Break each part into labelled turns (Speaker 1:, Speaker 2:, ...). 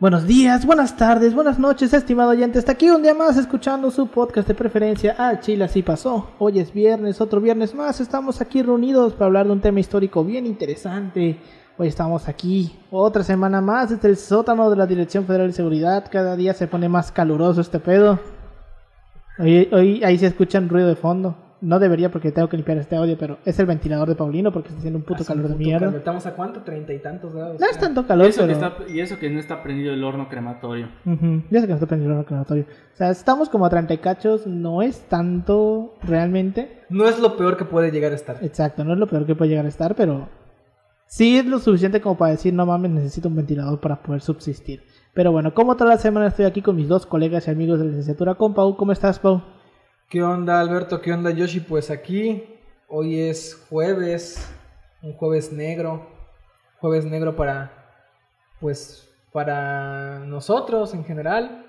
Speaker 1: Buenos días, buenas tardes, buenas noches, estimado oyente. Está aquí un día más escuchando su podcast de preferencia. Ah, Chile, así pasó. Hoy es viernes, otro viernes más. Estamos aquí reunidos para hablar de un tema histórico bien interesante. Hoy estamos aquí, otra semana más, desde el sótano de la Dirección Federal de Seguridad. Cada día se pone más caluroso este pedo. Hoy, hoy ahí se escucha un ruido de fondo. No debería porque tengo que limpiar este audio, pero es el ventilador de Paulino porque está haciendo un puto
Speaker 2: Hace un
Speaker 1: calor de mierda.
Speaker 2: calor. ¿Estamos a cuánto? ¿Treinta y tantos grados?
Speaker 1: No es tanto
Speaker 3: Y
Speaker 1: calor,
Speaker 3: eso, que está, y eso que no está prendido el horno crematorio.
Speaker 1: Ya sé que no está prendido el reclamatorio. O sea, estamos como a 30 y cachos, no es tanto realmente.
Speaker 2: No es lo peor que puede llegar a estar.
Speaker 1: Exacto, no es lo peor que puede llegar a estar, pero sí es lo suficiente como para decir, no mames, necesito un ventilador para poder subsistir. Pero bueno, como toda la semana estoy aquí con mis dos colegas y amigos de la licenciatura, con Pau. ¿Cómo estás, Pau?
Speaker 2: ¿Qué onda, Alberto? ¿Qué onda, Yoshi? Pues aquí, hoy es jueves, un jueves negro. Jueves negro para, pues, para nosotros en general.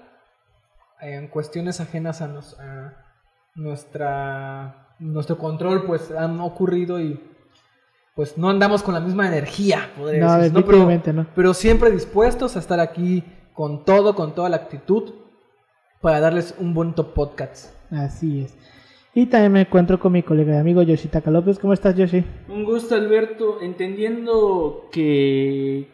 Speaker 2: En cuestiones ajenas a, nos- a nuestra, nuestro control, pues han ocurrido y pues no andamos con la misma energía, podría
Speaker 1: No,
Speaker 2: ¿no? Pero-
Speaker 1: no.
Speaker 2: pero siempre dispuestos a estar aquí con todo, con toda la actitud para darles un bonito podcast.
Speaker 1: Así es. Y también me encuentro con mi colega y amigo Yoshitaka López. ¿Cómo estás, Yoshi?
Speaker 3: Un gusto, Alberto. Entendiendo que,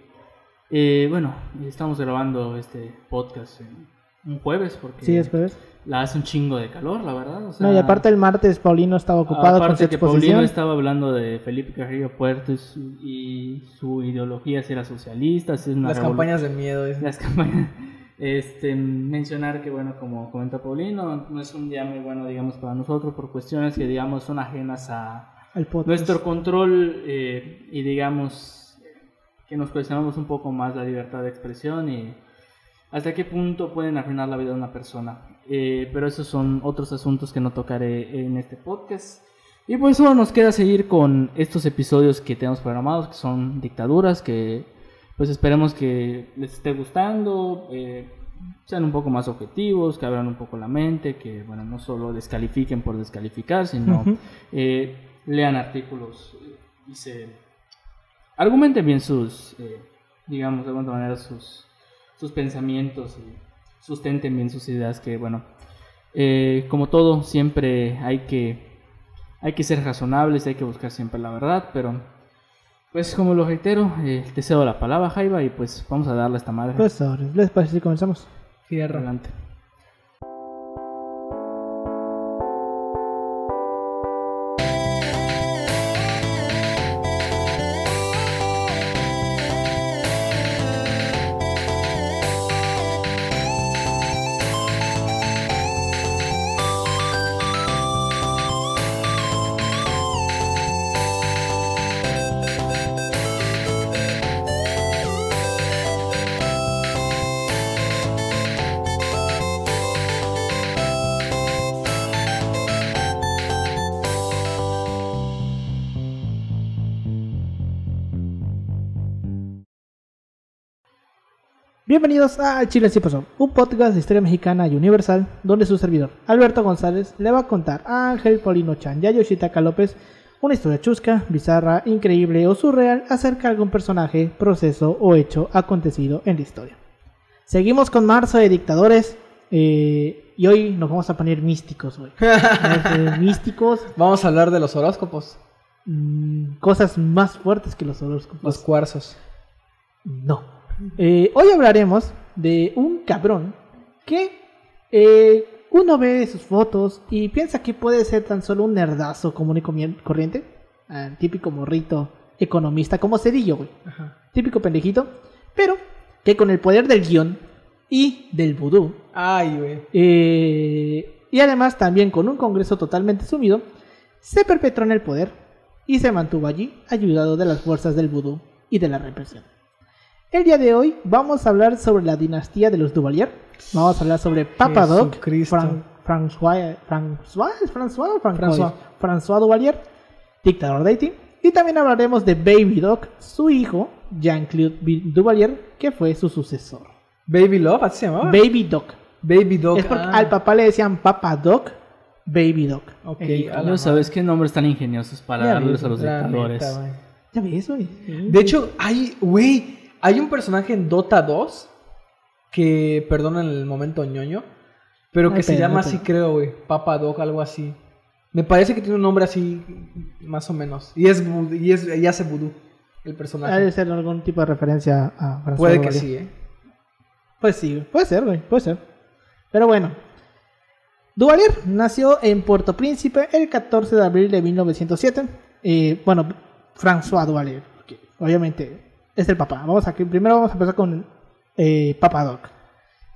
Speaker 3: eh, bueno, estamos grabando este podcast en un jueves porque
Speaker 1: Sí, es jueves.
Speaker 3: la hace un chingo de calor, la verdad. o sea,
Speaker 1: No, y aparte el martes Paulino estaba ocupado con
Speaker 3: aparte
Speaker 1: su
Speaker 3: que Paulino
Speaker 1: exposición.
Speaker 3: estaba hablando de Felipe Carrillo Puerto y su, y su ideología si era socialista, si es una
Speaker 2: Las campañas de miedo. es-
Speaker 3: las campañas. Este, mencionar que, bueno, como comenta Paulino, no es un día muy bueno, digamos, para nosotros por cuestiones que, digamos, son ajenas a nuestro control eh, y, digamos, que nos cuestionamos un poco más la libertad de expresión y hasta qué punto pueden arruinar la vida de una persona. Eh, pero esos son otros asuntos que no tocaré en este podcast. Y pues solo nos queda seguir con estos episodios que tenemos programados, que son dictaduras, que pues esperemos que les esté gustando, eh, sean un poco más objetivos, que abran un poco la mente, que bueno, no solo descalifiquen por descalificar, sino eh, lean artículos eh, y se argumenten bien sus, eh, digamos, de alguna manera sus, sus pensamientos y sustenten bien sus ideas, que bueno, eh, como todo, siempre hay que, hay que ser razonables, hay que buscar siempre la verdad, pero pues como lo reitero, eh, te cedo la palabra, Jaiba, y pues vamos a darle a esta madre.
Speaker 1: Pues, ahora, ¿les parece si comenzamos?
Speaker 2: Fierro.
Speaker 3: adelante.
Speaker 1: Bienvenidos a Chile sí pasó, un podcast de historia mexicana y universal, donde su servidor, Alberto González, le va a contar a Ángel Paulino Chan y a Yoshitaka López una historia chusca, bizarra, increíble o surreal acerca de algún personaje, proceso o hecho acontecido en la historia. Seguimos con marzo de dictadores eh, y hoy nos vamos a poner místicos. Eh, místicos,
Speaker 2: Vamos a hablar de los horóscopos,
Speaker 1: mm, cosas más fuertes que los horóscopos.
Speaker 2: los cuarzos.
Speaker 1: No. Eh, hoy hablaremos de un cabrón que eh, uno ve sus fotos y piensa que puede ser tan solo un nerdazo común y corriente. Ah, típico morrito economista como Cedillo, güey.
Speaker 2: Ajá.
Speaker 1: Típico pendejito. Pero que con el poder del guion y del vudú
Speaker 2: Ay, güey.
Speaker 1: eh, y además también con un Congreso totalmente sumido, se perpetró en el poder y se mantuvo allí ayudado de las fuerzas del vudú y de la represión. El día de hoy vamos a hablar sobre la dinastía de los Duvalier. Vamos a hablar sobre Papa Doc. Fran- François, François, ¿es François?
Speaker 2: François.
Speaker 1: François Duvalier, dictador de Haití. Y también hablaremos de Baby Doc, su hijo, Jean-Claude Duvalier, que fue su sucesor.
Speaker 2: Baby Love, así se llamaba.
Speaker 1: Baby Doc.
Speaker 2: Baby Dog.
Speaker 1: Es porque
Speaker 2: ah.
Speaker 1: al papá le decían Papa Doc, Baby Doc.
Speaker 2: Ok,
Speaker 3: No sabes qué nombres tan ingeniosos para
Speaker 1: Ya
Speaker 3: darles
Speaker 1: ves,
Speaker 3: a los dictadores.
Speaker 1: Ya ves, güey.
Speaker 2: De hecho, hay, güey, hay un personaje en Dota 2 que perdonan el momento ñoño, pero que se
Speaker 1: pero,
Speaker 2: llama así, creo, güey. Papa Dog, algo así. Me parece que tiene un nombre así, más o menos. Y es y, es, y hace vudú el personaje.
Speaker 1: Ha de ser algún tipo de referencia a François
Speaker 2: Puede que sí, ¿eh?
Speaker 1: Pues sí, puede ser, güey, puede ser. Pero bueno. Duvalier nació en Puerto Príncipe el 14 de abril de 1907. Eh, bueno, François Duvalier, obviamente es el papá. Vamos aquí, primero vamos a empezar con eh, Papa Doc.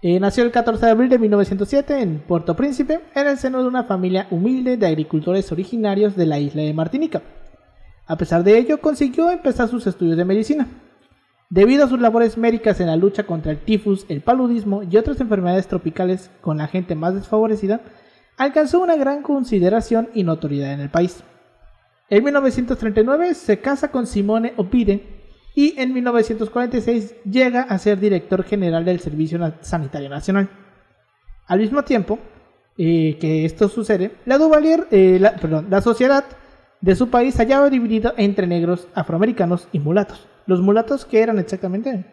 Speaker 1: Eh, nació el 14 de abril de 1907 en Puerto Príncipe, en el seno de una familia humilde de agricultores originarios de la isla de Martinica. A pesar de ello, consiguió empezar sus estudios de medicina. Debido a sus labores médicas en la lucha contra el tifus, el paludismo y otras enfermedades tropicales con la gente más desfavorecida, alcanzó una gran consideración y notoriedad en el país. En 1939 se casa con Simone Opire y en 1946 llega a ser director general del Servicio Sanitario Nacional. Al mismo tiempo eh, que esto sucede, la Duvalier, eh, la, perdón, la sociedad de su país se hallaba dividida entre negros, afroamericanos y mulatos. Los mulatos que eran exactamente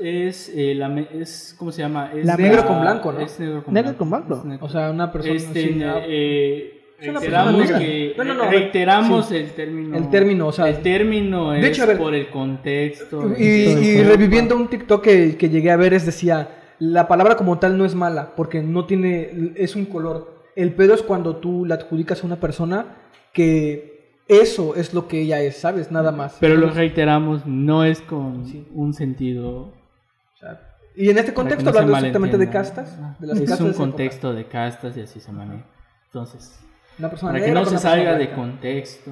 Speaker 3: Es, eh, la, me- es, ¿cómo se llama? Es
Speaker 1: La
Speaker 2: Negro con blanco, ¿no?
Speaker 3: Es negro con
Speaker 1: Negro
Speaker 3: blanco.
Speaker 1: con blanco.
Speaker 3: Es negro.
Speaker 2: O sea, una persona
Speaker 3: Este,
Speaker 2: así, ah,
Speaker 3: eh,
Speaker 2: Es
Speaker 3: reiteramos que
Speaker 2: No, no, no,
Speaker 3: reiteramos
Speaker 2: sí.
Speaker 3: el término.
Speaker 2: El término, o sea,
Speaker 3: el término
Speaker 2: de
Speaker 3: es
Speaker 2: hecho, a ver,
Speaker 3: por el contexto.
Speaker 2: Y, y reviviendo un TikTok que, que llegué a ver, es decía, la palabra como tal no es mala, porque no tiene, es un color. El pedo es cuando tú la adjudicas a una persona que eso es lo que ella es, ¿sabes? Nada más.
Speaker 3: Pero lo reiteramos, no es con
Speaker 2: Sí.
Speaker 3: un sentido.
Speaker 2: O sea, y en este contexto,
Speaker 3: no
Speaker 2: hablando exactamente de castas, de las
Speaker 3: es
Speaker 2: castas de
Speaker 3: un
Speaker 2: época.
Speaker 3: contexto de castas y así se maneja. Entonces,
Speaker 2: Una persona
Speaker 3: para que no se
Speaker 2: una persona
Speaker 3: salga de contexto.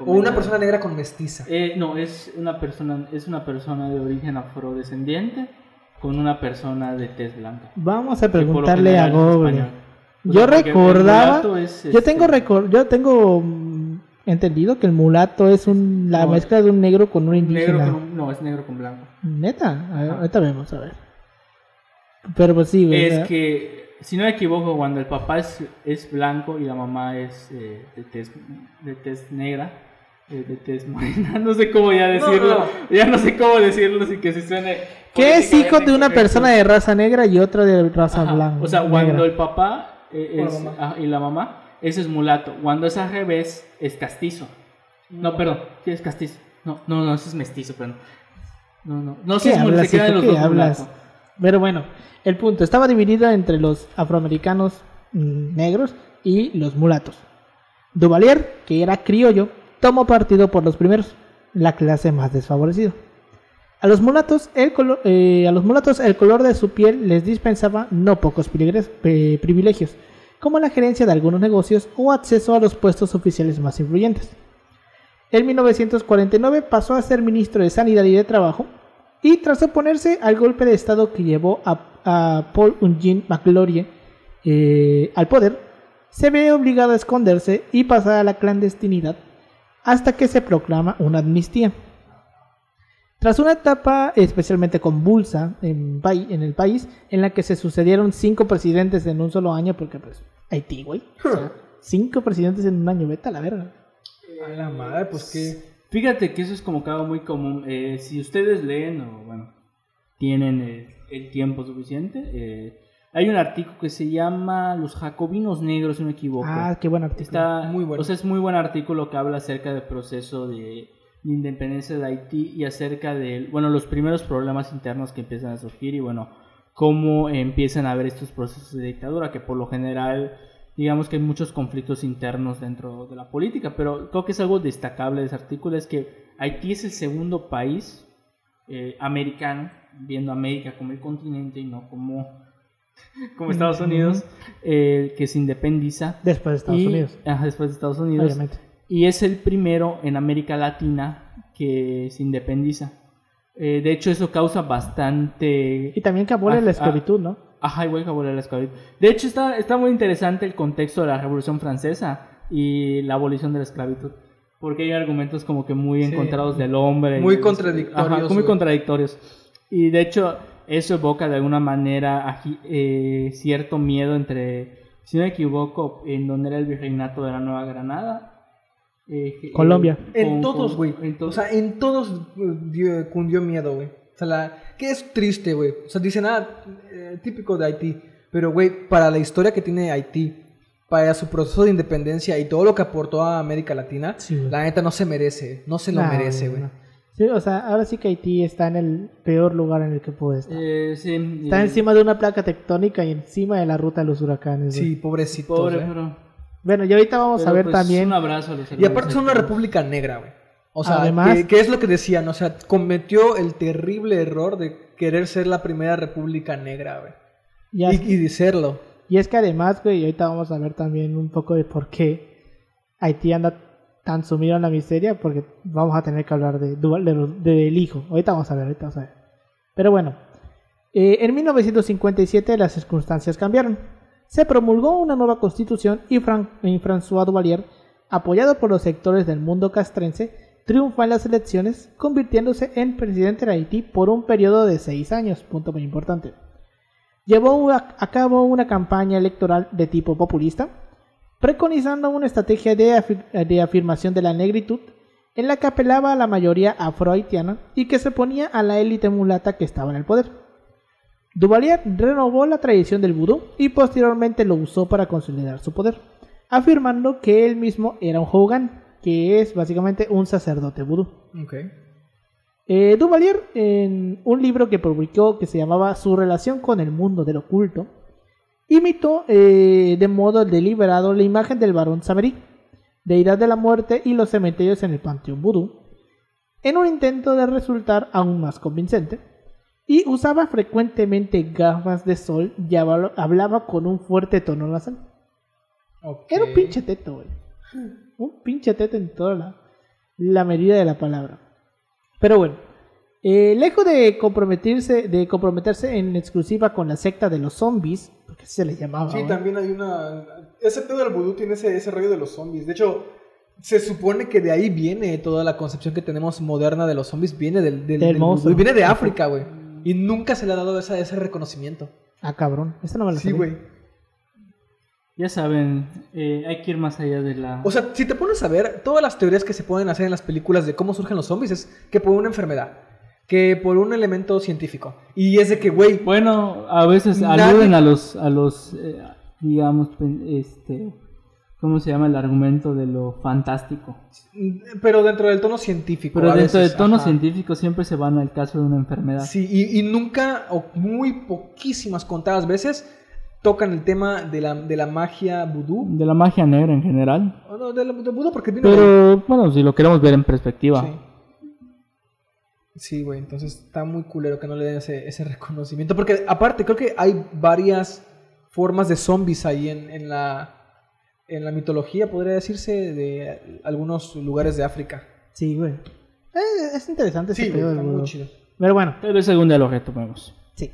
Speaker 2: O una persona negra con mestiza.
Speaker 3: Eh, no, es una persona, es una persona de origen afrodescendiente con una persona de tez blanca.
Speaker 1: Vamos a preguntarle a Google.
Speaker 3: O
Speaker 1: Yo
Speaker 3: sea,
Speaker 1: recordaba,
Speaker 3: mulato es,
Speaker 1: yo tengo
Speaker 3: este,
Speaker 1: recor- yo tengo entendido que el mulato es un, la
Speaker 3: No,
Speaker 1: mezcla de un negro con un indígena.
Speaker 3: negro con un- no, es negro con blanco.
Speaker 1: Neta, ahorita vemos, a ver. Pero pues sí, güey.
Speaker 3: Es
Speaker 1: ¿verdad?
Speaker 3: que, si no me equivoco, cuando el papá es, es blanco y la mamá es eh, de, tez, de tez negra, eh, de tez morena, no sé cómo ya decirlo,
Speaker 2: no.
Speaker 3: ya no sé cómo decirlo sin que se suene...
Speaker 1: Que es hijo de una persona de raza negra y otra de raza
Speaker 3: Ajá,
Speaker 1: blanca.
Speaker 3: O sea,
Speaker 1: negra.
Speaker 3: cuando el papá eh,
Speaker 2: la
Speaker 3: es- ah, y la mamá, ese es mulato. Cuando es al revés, es castizo. No, perdón, sí es castizo. No, no, no, ese es mestizo, perdón. No, no, no,
Speaker 1: ¿Qué
Speaker 3: es se quedan
Speaker 1: hijo?
Speaker 3: los
Speaker 1: ¿Qué
Speaker 3: dos
Speaker 1: hablas?
Speaker 3: mulato.
Speaker 1: Pero bueno, el punto estaba dividida entre los afroamericanos mm, negros y los mulatos. Duvalier, que era criollo, tomó partido por los primeros, la clase más desfavorecida. A los mulatos, el colo- eh, a los mulatos el color de su piel les dispensaba no pocos eh, privilegios, como la gerencia de algunos negocios o acceso a los puestos oficiales más influyentes. En 1949 pasó a ser ministro de Sanidad y de Trabajo y tras oponerse al golpe de Estado que llevó a, a Paul Eugene McLaurie eh, al poder, se ve obligado a esconderse y pasar a la clandestinidad hasta que se proclama una amnistía. Tras una etapa especialmente convulsa en, el país, en la que se sucedieron cinco presidentes en un solo año, porque pues Haití, güey. O sea, cinco presidentes en un año, vete a la verga.
Speaker 2: A la madre, pues que.
Speaker 3: Fíjate que eso es como que algo muy común. Eh, si ustedes leen o, bueno, tienen eh, el tiempo suficiente, eh, hay un artículo que se llama Los Jacobinos Negros, si no me equivoco.
Speaker 1: Ah, qué buen artículo.
Speaker 3: Está,
Speaker 2: Muy bueno.
Speaker 3: O sea, es muy buen artículo que habla acerca del proceso de, de independencia de Haití y acerca de, bueno, los primeros problemas internos que empiezan a surgir y, bueno, cómo empiezan a haber estos procesos de dictadura, que por lo general, digamos que hay muchos conflictos internos dentro de la política, pero creo que es algo destacable de ese artículo, es que Haití es el segundo país eh, americano, viendo América como el continente y no como, como Estados Unidos, eh, que se independiza
Speaker 1: Después de Estados
Speaker 3: y-
Speaker 1: Unidos,
Speaker 3: ajá, después de Estados Unidos.
Speaker 1: obviamente.
Speaker 3: Y es el primero en América Latina que se independiza. Eh, de hecho, eso causa bastante...
Speaker 1: Y también que abole la esclavitud, ¿no?
Speaker 3: Ajá, igual que abolir la esclavitud. De hecho, está, está muy interesante el contexto de la Revolución Francesa y la abolición de la esclavitud. Porque hay argumentos como que muy
Speaker 2: Sí.
Speaker 3: encontrados del hombre.
Speaker 2: Muy
Speaker 3: y-
Speaker 2: contradictorios,
Speaker 3: Ajá, muy contradictorios. Y de hecho, eso evoca de alguna manera eh, cierto miedo entre, si no me equivoco, en donde era el virreinato de la Nueva Granada. eh,
Speaker 1: Colombia.
Speaker 3: eh,
Speaker 2: En
Speaker 3: con-
Speaker 2: todos, güey. O sea, en todos eh, cundió miedo, güey. O sea, la, que es triste, güey. O sea, dicen, ah, eh, típico de Haití. Pero, güey, para la historia que tiene Haití, para su proceso de independencia y todo lo que aportó a América Latina,
Speaker 1: Sí,
Speaker 2: la neta no se merece. No se lo
Speaker 1: Nah,
Speaker 2: merece, güey.
Speaker 1: no. Sí, o sea, ahora sí que Haití está en el peor lugar en el que puede estar.
Speaker 3: Eh, sí,
Speaker 1: Está
Speaker 3: y-
Speaker 1: encima de una placa tectónica y encima de la ruta de los huracanes. güey.
Speaker 2: Sí, pobrecitos,
Speaker 3: Pobre,
Speaker 2: eh.
Speaker 3: pero,
Speaker 1: Bueno, y ahorita vamos a ver
Speaker 3: pues,
Speaker 1: también.
Speaker 3: Un abrazo a los
Speaker 2: Y aparte son una república negra, güey. O sea,
Speaker 1: Además-
Speaker 2: que, que es lo que decían, o sea, cometió el terrible error de querer ser la primera república negra, güey.
Speaker 1: Y,
Speaker 2: Y, y de serlo.
Speaker 1: y es que además, güey, y ahorita vamos a ver también un poco de por qué Haití anda tan sumido en la miseria, porque vamos a tener que hablar de, de del hijo. Ahorita vamos a ver, ahorita vamos a ver. Pero bueno, eh, en 1957 las circunstancias cambiaron. Se promulgó una nueva constitución y, Fran- y François Duvalier, apoyado por los sectores del mundo castrense, triunfa en las elecciones, convirtiéndose en presidente de Haití por un periodo de seis años, punto muy importante. Llevó a cabo una campaña electoral de tipo populista, preconizando una estrategia de, afir- de afirmación de la negritud en la que apelaba a la mayoría afrohaitiana y que se oponía a la élite mulata que estaba en el poder. Duvalier renovó la tradición del vudú y posteriormente lo usó para consolidar su poder, afirmando que él mismo era un Hogan, que es básicamente un sacerdote vudú.
Speaker 2: Ok.
Speaker 1: Eh, Duvalier, en un libro que publicó que se llamaba Su relación con el mundo del oculto, imitó eh, de modo deliberado la imagen del varón Samerí, deidad de la muerte y los cementerios en el panteón vudú, en un intento de resultar aún más convincente, y usaba frecuentemente gafas de sol y habla- hablaba con un fuerte tono nasal.
Speaker 2: ok.
Speaker 1: Era un pinche teto, güey. Un pinche teto en toda la, la medida de la palabra. Pero bueno, eh, lejos de comprometerse, de comprometerse en exclusiva con la secta de los zombies, porque así se les llamaba.
Speaker 2: Sí, también hay una... Ese pedo del vudú tiene ese, ese rollo de los zombies. De hecho, se supone que de ahí viene toda la concepción que tenemos moderna de los zombies. Viene del, del,
Speaker 1: Del
Speaker 2: vudú viene de África, güey. Y nunca se le ha dado esa- ese reconocimiento.
Speaker 1: Ah, cabrón. Esta no me la
Speaker 2: Sí, güey.
Speaker 3: Ya saben, eh, hay que ir más allá de la...
Speaker 2: O sea, si te pones a ver, todas las teorías que se pueden hacer en las películas de cómo surgen los zombies es que por una enfermedad, que por un elemento científico. Y es de que, güey,
Speaker 3: Bueno, a veces
Speaker 2: Nadie-
Speaker 3: aluden a los, a los, eh, digamos, este, ¿cómo se llama el argumento de lo fantástico?
Speaker 2: pero dentro del tono científico.
Speaker 3: Pero dentro
Speaker 2: veces,
Speaker 3: del tono
Speaker 2: ajá.
Speaker 3: científico siempre se van al caso de una enfermedad.
Speaker 2: Sí, y, y nunca, o muy poquísimas contadas veces, tocan el tema de la, de la magia vudú.
Speaker 3: De la magia negra en general.
Speaker 2: O no, de la de vudú porque vino de-
Speaker 3: Pero bueno, si lo queremos ver en perspectiva.
Speaker 2: Sí. Sí, güey, entonces está muy culero que no le den ese, ese reconocimiento. Porque aparte, creo que hay varias formas de zombies ahí en, en la, en la mitología, podría decirse, de algunos lugares de África.
Speaker 1: Sí, güey. Eh, es interesante ese
Speaker 2: Sí, güey,
Speaker 1: pedo
Speaker 2: está muy chido.
Speaker 1: Pero bueno,
Speaker 3: Pero ese algún día lo retomemos.
Speaker 1: Sí.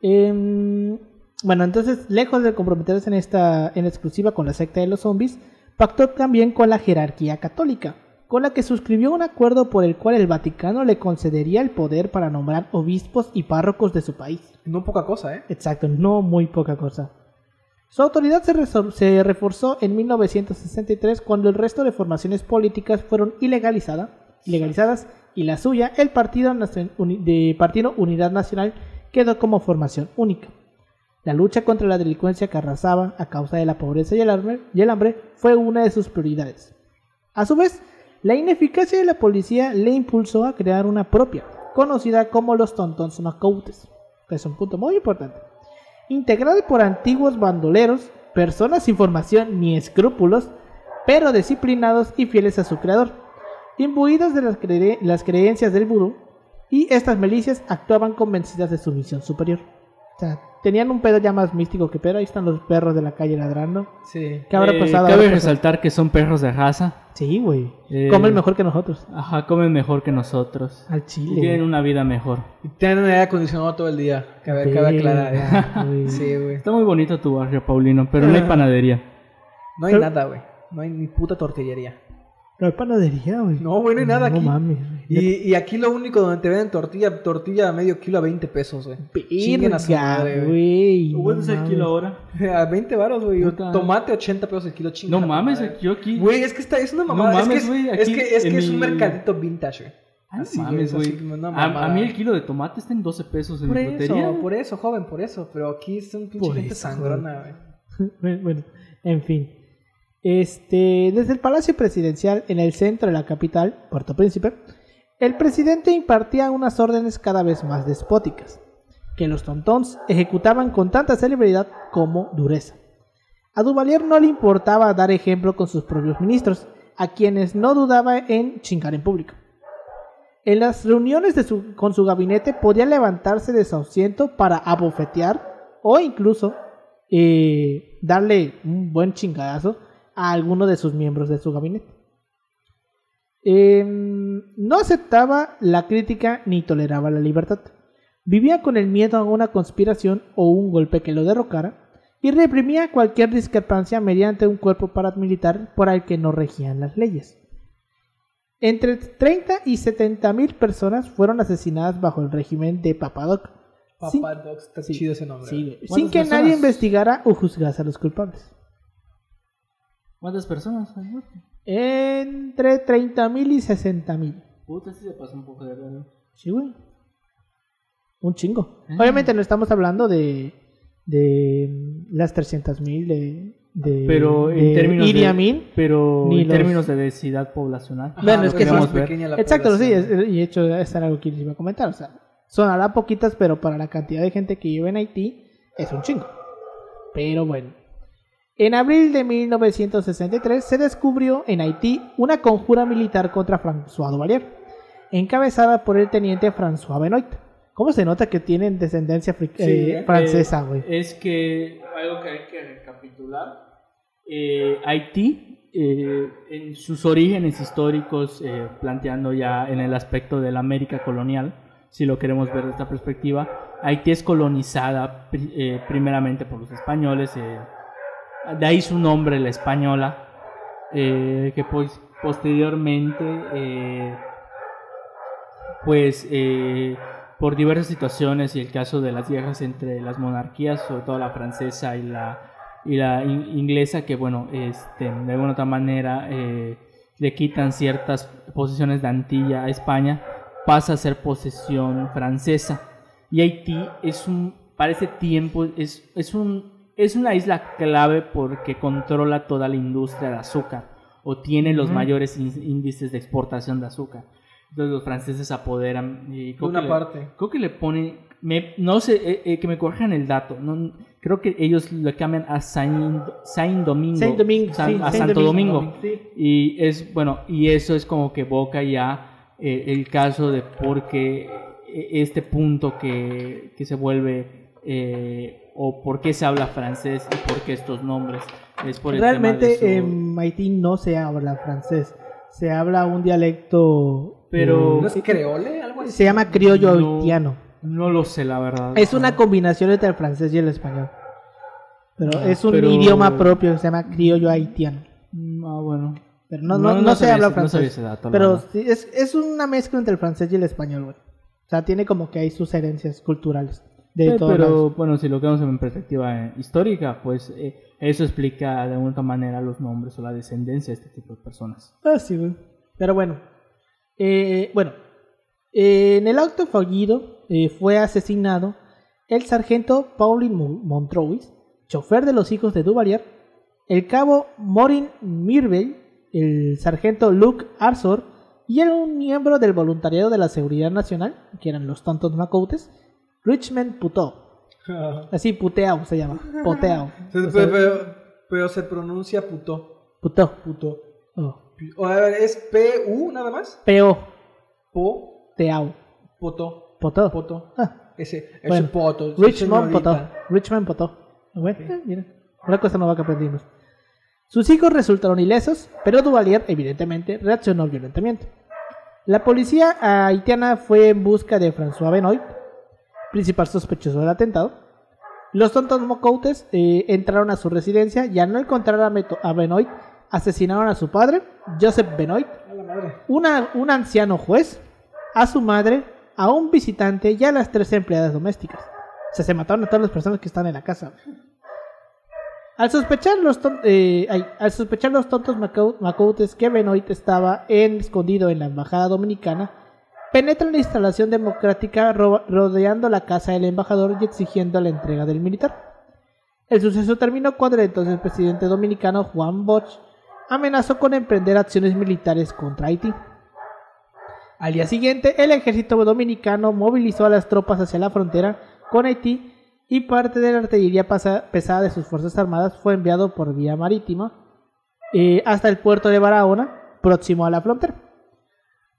Speaker 1: Em, bueno, entonces, lejos de comprometerse en esta en exclusiva con la secta de los zombies, pactó también con la jerarquía católica, con la que suscribió un acuerdo por el cual el Vaticano le concedería el poder para nombrar obispos y párrocos de su país.
Speaker 2: No poca cosa, ¿eh?
Speaker 1: Exacto, no muy poca cosa. Su autoridad se, reforzó en 1963 cuando el resto de formaciones políticas fueron ilegalizada- ilegalizadas y la suya, el Partido, de Partido Unidad Nacional, quedó como formación única. La lucha contra la delincuencia que arrasaba a causa de la pobreza y el hambre, fue una de sus prioridades. A su vez, la ineficacia de la policía le impulsó a crear una propia, conocida como los Tontons Macoutes, que es un punto muy importante. Integrada por antiguos bandoleros, personas sin formación ni escrúpulos, pero disciplinados y fieles a su creador, imbuidos de las, cre- las creencias del vudú, y estas milicias actuaban convencidas de su misión superior. Tenían un pedo ya más místico que pero ahí están los perros de la calle ladrando.
Speaker 2: Sí.
Speaker 1: ¿Qué habrá
Speaker 3: Eh,
Speaker 1: pasado?
Speaker 3: Cabe resaltar que son perros de raza.
Speaker 1: Sí, güey.
Speaker 3: Eh,
Speaker 1: Comen mejor que nosotros.
Speaker 3: Ajá, comen mejor que nosotros.
Speaker 1: Al
Speaker 3: Y
Speaker 1: chile.
Speaker 3: tienen una vida mejor.
Speaker 2: Y tienen aire acondicionado todo el día. Cabe, cabe aclarar.
Speaker 1: Güey.
Speaker 2: Sí, güey.
Speaker 3: Está muy bonito tu barrio, Paulino, pero no hay panadería.
Speaker 2: No hay
Speaker 1: Pero-
Speaker 2: nada, güey. No hay ni puta tortillería.
Speaker 1: No hay panadería, güey.
Speaker 2: No, güey, no hay nada
Speaker 1: No
Speaker 2: aquí.
Speaker 1: mames. güey.
Speaker 2: Y, y aquí lo único donde te venden tortilla, tortilla a medio kilo a 20 pesos, güey. Chinguen a su madre, güey.
Speaker 1: no
Speaker 3: ¿Cuánto es el
Speaker 1: mames.
Speaker 3: kilo ahora?
Speaker 2: A 20 baros, güey. Tomate 80 pesos el kilo, chingada.
Speaker 3: No mames,
Speaker 2: madre.
Speaker 3: yo aquí.
Speaker 2: Güey, es que está, es una mamada.
Speaker 3: No
Speaker 2: es que,
Speaker 3: mames,
Speaker 2: es,
Speaker 3: güey,
Speaker 2: es
Speaker 3: aquí
Speaker 2: que, es, que es un
Speaker 3: mi-
Speaker 2: mercadito vintage, güey.
Speaker 3: Ay, no
Speaker 2: Así,
Speaker 3: mames,
Speaker 2: güey,
Speaker 3: A, a mí el kilo de tomate está en 12 pesos en
Speaker 2: Por
Speaker 3: frutería.
Speaker 2: eso, por eso, joven, por eso. Pero aquí es un pinche gente sangrona, güey.
Speaker 1: Bueno, en fin. Este, desde el Palacio Presidencial en el centro de la capital, Puerto Príncipe, el presidente impartía unas órdenes cada vez más despóticas, que los tontons ejecutaban con tanta celebridad como dureza. A Duvalier no le importaba dar ejemplo con sus propios ministros, a quienes no dudaba en chingar en público. En las reuniones con su gabinete podía levantarse de su asiento para abofetear o incluso eh, darle un buen chingadazo a alguno de sus miembros de su gabinete. Em, no aceptaba la crítica ni toleraba la libertad. Vivía con el miedo a una conspiración o un golpe que lo derrocara y reprimía cualquier discrepancia mediante un cuerpo paramilitar por el que no regían las leyes. Entre 30 y 70 mil personas fueron asesinadas bajo el régimen de Papadoc. sin-
Speaker 2: Papá Doc, está
Speaker 1: sí,
Speaker 2: chido ese nombre.
Speaker 1: sí, sin
Speaker 3: ¿Cuántas
Speaker 1: que nadie investigara o juzgase a los culpables.
Speaker 3: ¿Cuántas personas han muerto?
Speaker 1: Entre 30 mil y 60 mil.
Speaker 3: Puta, sí se pasó un poco de verga.
Speaker 1: Sí, güey. Un chingo.
Speaker 3: Ah.
Speaker 1: Obviamente no estamos hablando de, de las 300 mil de, de,
Speaker 3: Pero en
Speaker 1: de
Speaker 3: términos
Speaker 1: Idi
Speaker 3: de,
Speaker 1: Amin.
Speaker 3: pero
Speaker 1: ni
Speaker 3: en
Speaker 1: los-
Speaker 3: términos de densidad poblacional.
Speaker 2: Ajá,
Speaker 1: Bueno, es
Speaker 2: lo
Speaker 1: que
Speaker 2: más
Speaker 1: son-
Speaker 3: ver.
Speaker 2: pequeña la
Speaker 1: Exacto, sí, es- y de hecho eso era algo que les iba a comentar. O sea, sonará poquitas, pero para la cantidad de gente que vive en Haití es un chingo. Pero bueno. En abril de 1963 se descubrió en Haití una conjura militar contra François Duvalier, encabezada por el teniente François Benoit. ¿Cómo se nota que tienen descendencia
Speaker 2: Sí,
Speaker 1: eh,
Speaker 2: eh,
Speaker 1: francesa, güey?
Speaker 3: Es que algo que hay que recapitular. eh, Haití, eh, en sus orígenes históricos, planteando ya en el aspecto de la América colonial, si lo queremos ver desde esta perspectiva, Haití es colonizada pri- primeramente por los españoles, eh, de ahí su nombre, la española, eh, que pues, posteriormente, eh, pues eh, por diversas situaciones y el caso de las guerras entre las monarquías, sobre todo la francesa y la, y la in- inglesa, que bueno, este, de alguna otra manera le quitan ciertas posiciones de Antilla a España, pasa a ser posesión francesa. Y Haití es un, para ese tiempo, es, es, un, es una isla clave porque controla toda la industria de azúcar o tiene los mayores ín- índices de exportación de azúcar. Entonces los franceses se apoderan y creo
Speaker 2: una
Speaker 3: que le-
Speaker 2: parte.
Speaker 3: Creo que le ponen, me, no sé, eh, eh, que me corrijan el dato. No, creo que ellos le cambian a Saint, Saint Domingo.
Speaker 1: Saint Domingue,
Speaker 3: San-
Speaker 1: sí,
Speaker 3: a
Speaker 1: Saint
Speaker 3: Santo
Speaker 1: Domingo.
Speaker 3: Domingo.
Speaker 1: Sí.
Speaker 3: Y es, bueno, y eso es como que evoca ya eh, el caso de por qué eh, este punto que, que se vuelve, eh, o por qué se habla francés y por qué estos nombres. Es por el tema de
Speaker 1: Realmente
Speaker 3: su-
Speaker 1: en Haití no se habla francés. Se habla un dialecto.
Speaker 3: Pero-
Speaker 1: eh,
Speaker 2: ¿No es creole? Algo así.
Speaker 1: se llama criollo
Speaker 3: No.
Speaker 1: haitiano.
Speaker 3: No lo sé, la verdad.
Speaker 1: Es una combinación entre el francés y el español. Pero
Speaker 3: Ah,
Speaker 1: es un
Speaker 3: pero-
Speaker 1: idioma propio que se llama criollo haitiano.
Speaker 3: Mm, Ah, bueno.
Speaker 1: Pero no, no, no, se
Speaker 3: sabía
Speaker 1: habla
Speaker 3: ese- no sabía
Speaker 1: francés.
Speaker 3: ese dato,
Speaker 1: pero sí, es, es una mezcla entre el francés y el español, güey. O sea, tiene como que hay sus herencias culturales. De
Speaker 3: Eh, pero bueno, si lo vemos en perspectiva eh, histórica, pues eh, eso explica de alguna manera los nombres o la descendencia de este tipo de personas.
Speaker 1: Ah, sí, güey. Pero bueno. Eh, bueno. Eh, en el acto fallido eh, fue asesinado el sargento Paulin Mo- Montrose, chofer de los hijos de Duvalier, el cabo Morin Mirville, el sargento Luke Arsor y el un miembro del voluntariado de la Seguridad Nacional, que eran los tontos macoutes, Richmond.
Speaker 2: Ajá.
Speaker 1: Así, puteao se llama. Poteao.
Speaker 2: Pero, pero- pero se pronuncia puto.
Speaker 1: puto.
Speaker 2: Puto.
Speaker 1: Oh.
Speaker 2: O, a ver, ¿es P-U nada más?
Speaker 1: Peo.
Speaker 2: Po,
Speaker 1: Teao.
Speaker 2: poto,
Speaker 1: Poto.
Speaker 2: poto.
Speaker 1: Ah.
Speaker 2: Ese, ese
Speaker 1: Bueno,
Speaker 2: poto.
Speaker 1: Richmond. Potó. Richmond Potó. Bueno, eh, mira. Una cosa nueva que aprendimos. Sus hijos resultaron ilesos, pero Duvalier, evidentemente, reaccionó violentamente. La policía haitiana fue en busca de François Benoit, principal sospechoso del atentado. Los tontos mocoutes eh, entraron a su residencia y al no encontrar a, a Benoit, asesinaron a su padre, Joseph Benoit, una- un anciano juez, a su madre, a un visitante y a las tres empleadas domésticas. O sea, se mataron a todas las personas que están en la casa. Al sospechar los, eh, ay, al sospechar los tontos macoutes que Benoit estaba en- escondido en la embajada dominicana, penetra en la instalación democrática ro- rodeando la casa del embajador y exigiendo la entrega del militar. El suceso terminó cuando el entonces presidente dominicano Juan Bosch amenazó con emprender acciones militares contra Haití. Al día siguiente, el ejército dominicano movilizó a las tropas hacia la frontera con Haití y parte de la artillería pesada de sus fuerzas armadas fue enviado por vía marítima eh, hasta el puerto de Barahona, próximo a la frontera.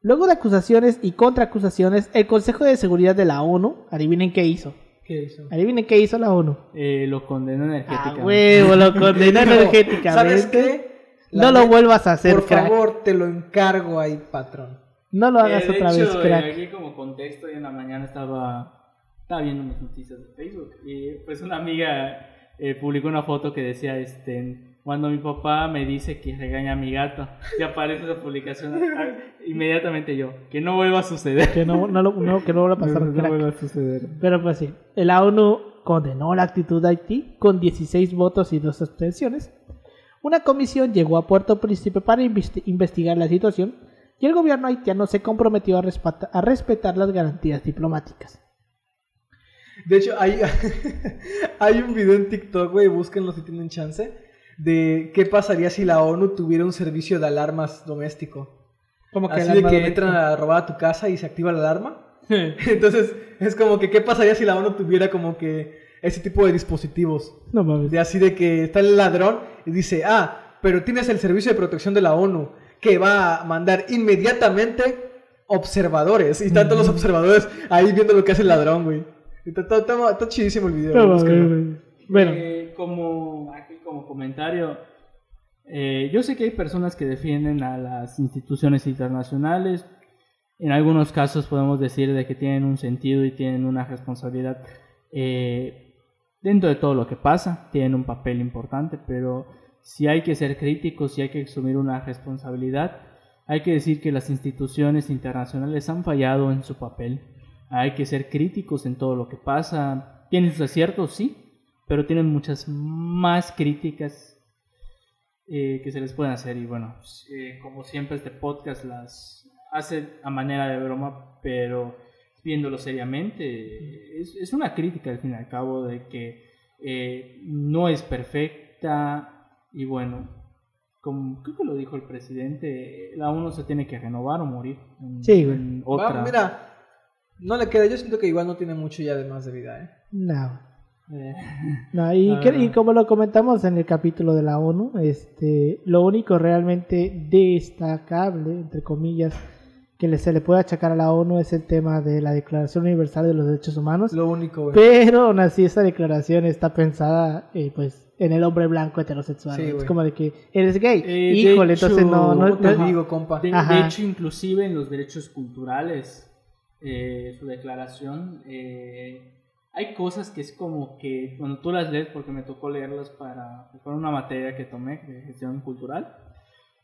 Speaker 1: Luego de acusaciones y contraacusaciones, el Consejo de Seguridad de la ONU, adivinen qué hizo.
Speaker 2: ¿Qué hizo?
Speaker 1: Adivinen qué hizo la ONU.
Speaker 3: Eh, lo condenó
Speaker 1: A
Speaker 3: energéticamente.
Speaker 1: huevo, lo condenó energéticamente.
Speaker 2: ¿Sabes qué?
Speaker 1: No lo vuelvas a hacer,
Speaker 2: Por
Speaker 1: crack.
Speaker 2: favor, te lo encargo ahí, patrón.
Speaker 1: No lo
Speaker 3: Eh,
Speaker 1: hagas otra
Speaker 3: hecho,
Speaker 1: vez,
Speaker 3: eh,
Speaker 1: crack.
Speaker 3: aquí como contexto, hoy en la mañana estaba, estaba viendo mis noticias de Facebook y pues una amiga eh, publicó una foto que decía, este, cuando mi papá me dice que regaña a mi gato, y aparece esa publicación, ah, inmediatamente yo, que no vuelva a suceder.
Speaker 1: Que no, no, lo- no- que no vuelva a pasar,
Speaker 3: No
Speaker 1: crack.
Speaker 3: vuelva a suceder.
Speaker 1: Pero pues sí, la ONU condenó la actitud de Haití con 16 votos y dos abstenciones. Una comisión llegó a Puerto Príncipe para investi- investigar la situación y el gobierno haitiano se comprometió a, respeta- a respetar las garantías diplomáticas.
Speaker 2: De hecho, hay, hay un video en TikTok, güey, búsquenlo si tienen chance, de qué pasaría si la ONU tuviera un servicio de alarmas doméstico.
Speaker 1: Como
Speaker 2: Así de que entran a robar a tu casa y se activa la alarma. Entonces, es como que, ¿qué pasaría si la ONU tuviera como que ese tipo de dispositivos?
Speaker 1: No mames.
Speaker 2: De así de que está el ladrón y dice, ah, pero tienes el servicio de protección de la ONU que va a mandar inmediatamente observadores. Y están todos los observadores ahí viendo lo que hace el ladrón, güey. Está, está- está- está chidísimo el video.
Speaker 1: No mames,
Speaker 2: búsquenlo.
Speaker 1: güey. Bueno,
Speaker 3: Eh, como como comentario, eh, yo sé que hay personas que defienden a las instituciones internacionales. En algunos casos podemos decir de que tienen un sentido y tienen una responsabilidad eh, dentro de todo lo que pasa, tienen un papel importante, pero si hay que ser críticos, si hay que asumir una responsabilidad, hay que decir que las instituciones internacionales han fallado en su papel. Hay que ser críticos en todo lo que pasa. Tienen sus aciertos, sí, pero tienen muchas más críticas eh, que se les pueden hacer. Y bueno, eh, como siempre este podcast las hace a manera de broma, pero viéndolo seriamente, es, es una crítica al fin y al cabo de que eh, no es perfecta y bueno, como creo que lo dijo el presidente, la uno se tiene que renovar o morir. En,
Speaker 1: Sí,
Speaker 3: en otra.
Speaker 2: mira, no le queda. Yo siento que igual no tiene mucho ya de más de vida, ¿eh?
Speaker 1: no.
Speaker 3: Eh,
Speaker 1: No, y,
Speaker 3: Ah.
Speaker 1: que- y como lo comentamos en el capítulo de la ONU, este, lo único realmente destacable, entre comillas, que se le puede achacar a la ONU es el tema de la Declaración Universal de los Derechos Humanos.
Speaker 2: Lo único, güey.
Speaker 1: Pero aún así esta declaración está pensada eh, pues en el hombre blanco heterosexual.
Speaker 2: Sí,
Speaker 1: es como de que eres gay.
Speaker 3: Eh,
Speaker 1: Híjole,
Speaker 3: hecho,
Speaker 1: entonces no, no,
Speaker 2: ¿Cómo te
Speaker 1: no-
Speaker 2: digo, compa?
Speaker 3: De, de hecho, inclusive en los derechos culturales, eh, su declaración, eh, hay cosas que es como que cuando tú las lees, porque me tocó leerlas para, para una materia que tomé de gestión cultural,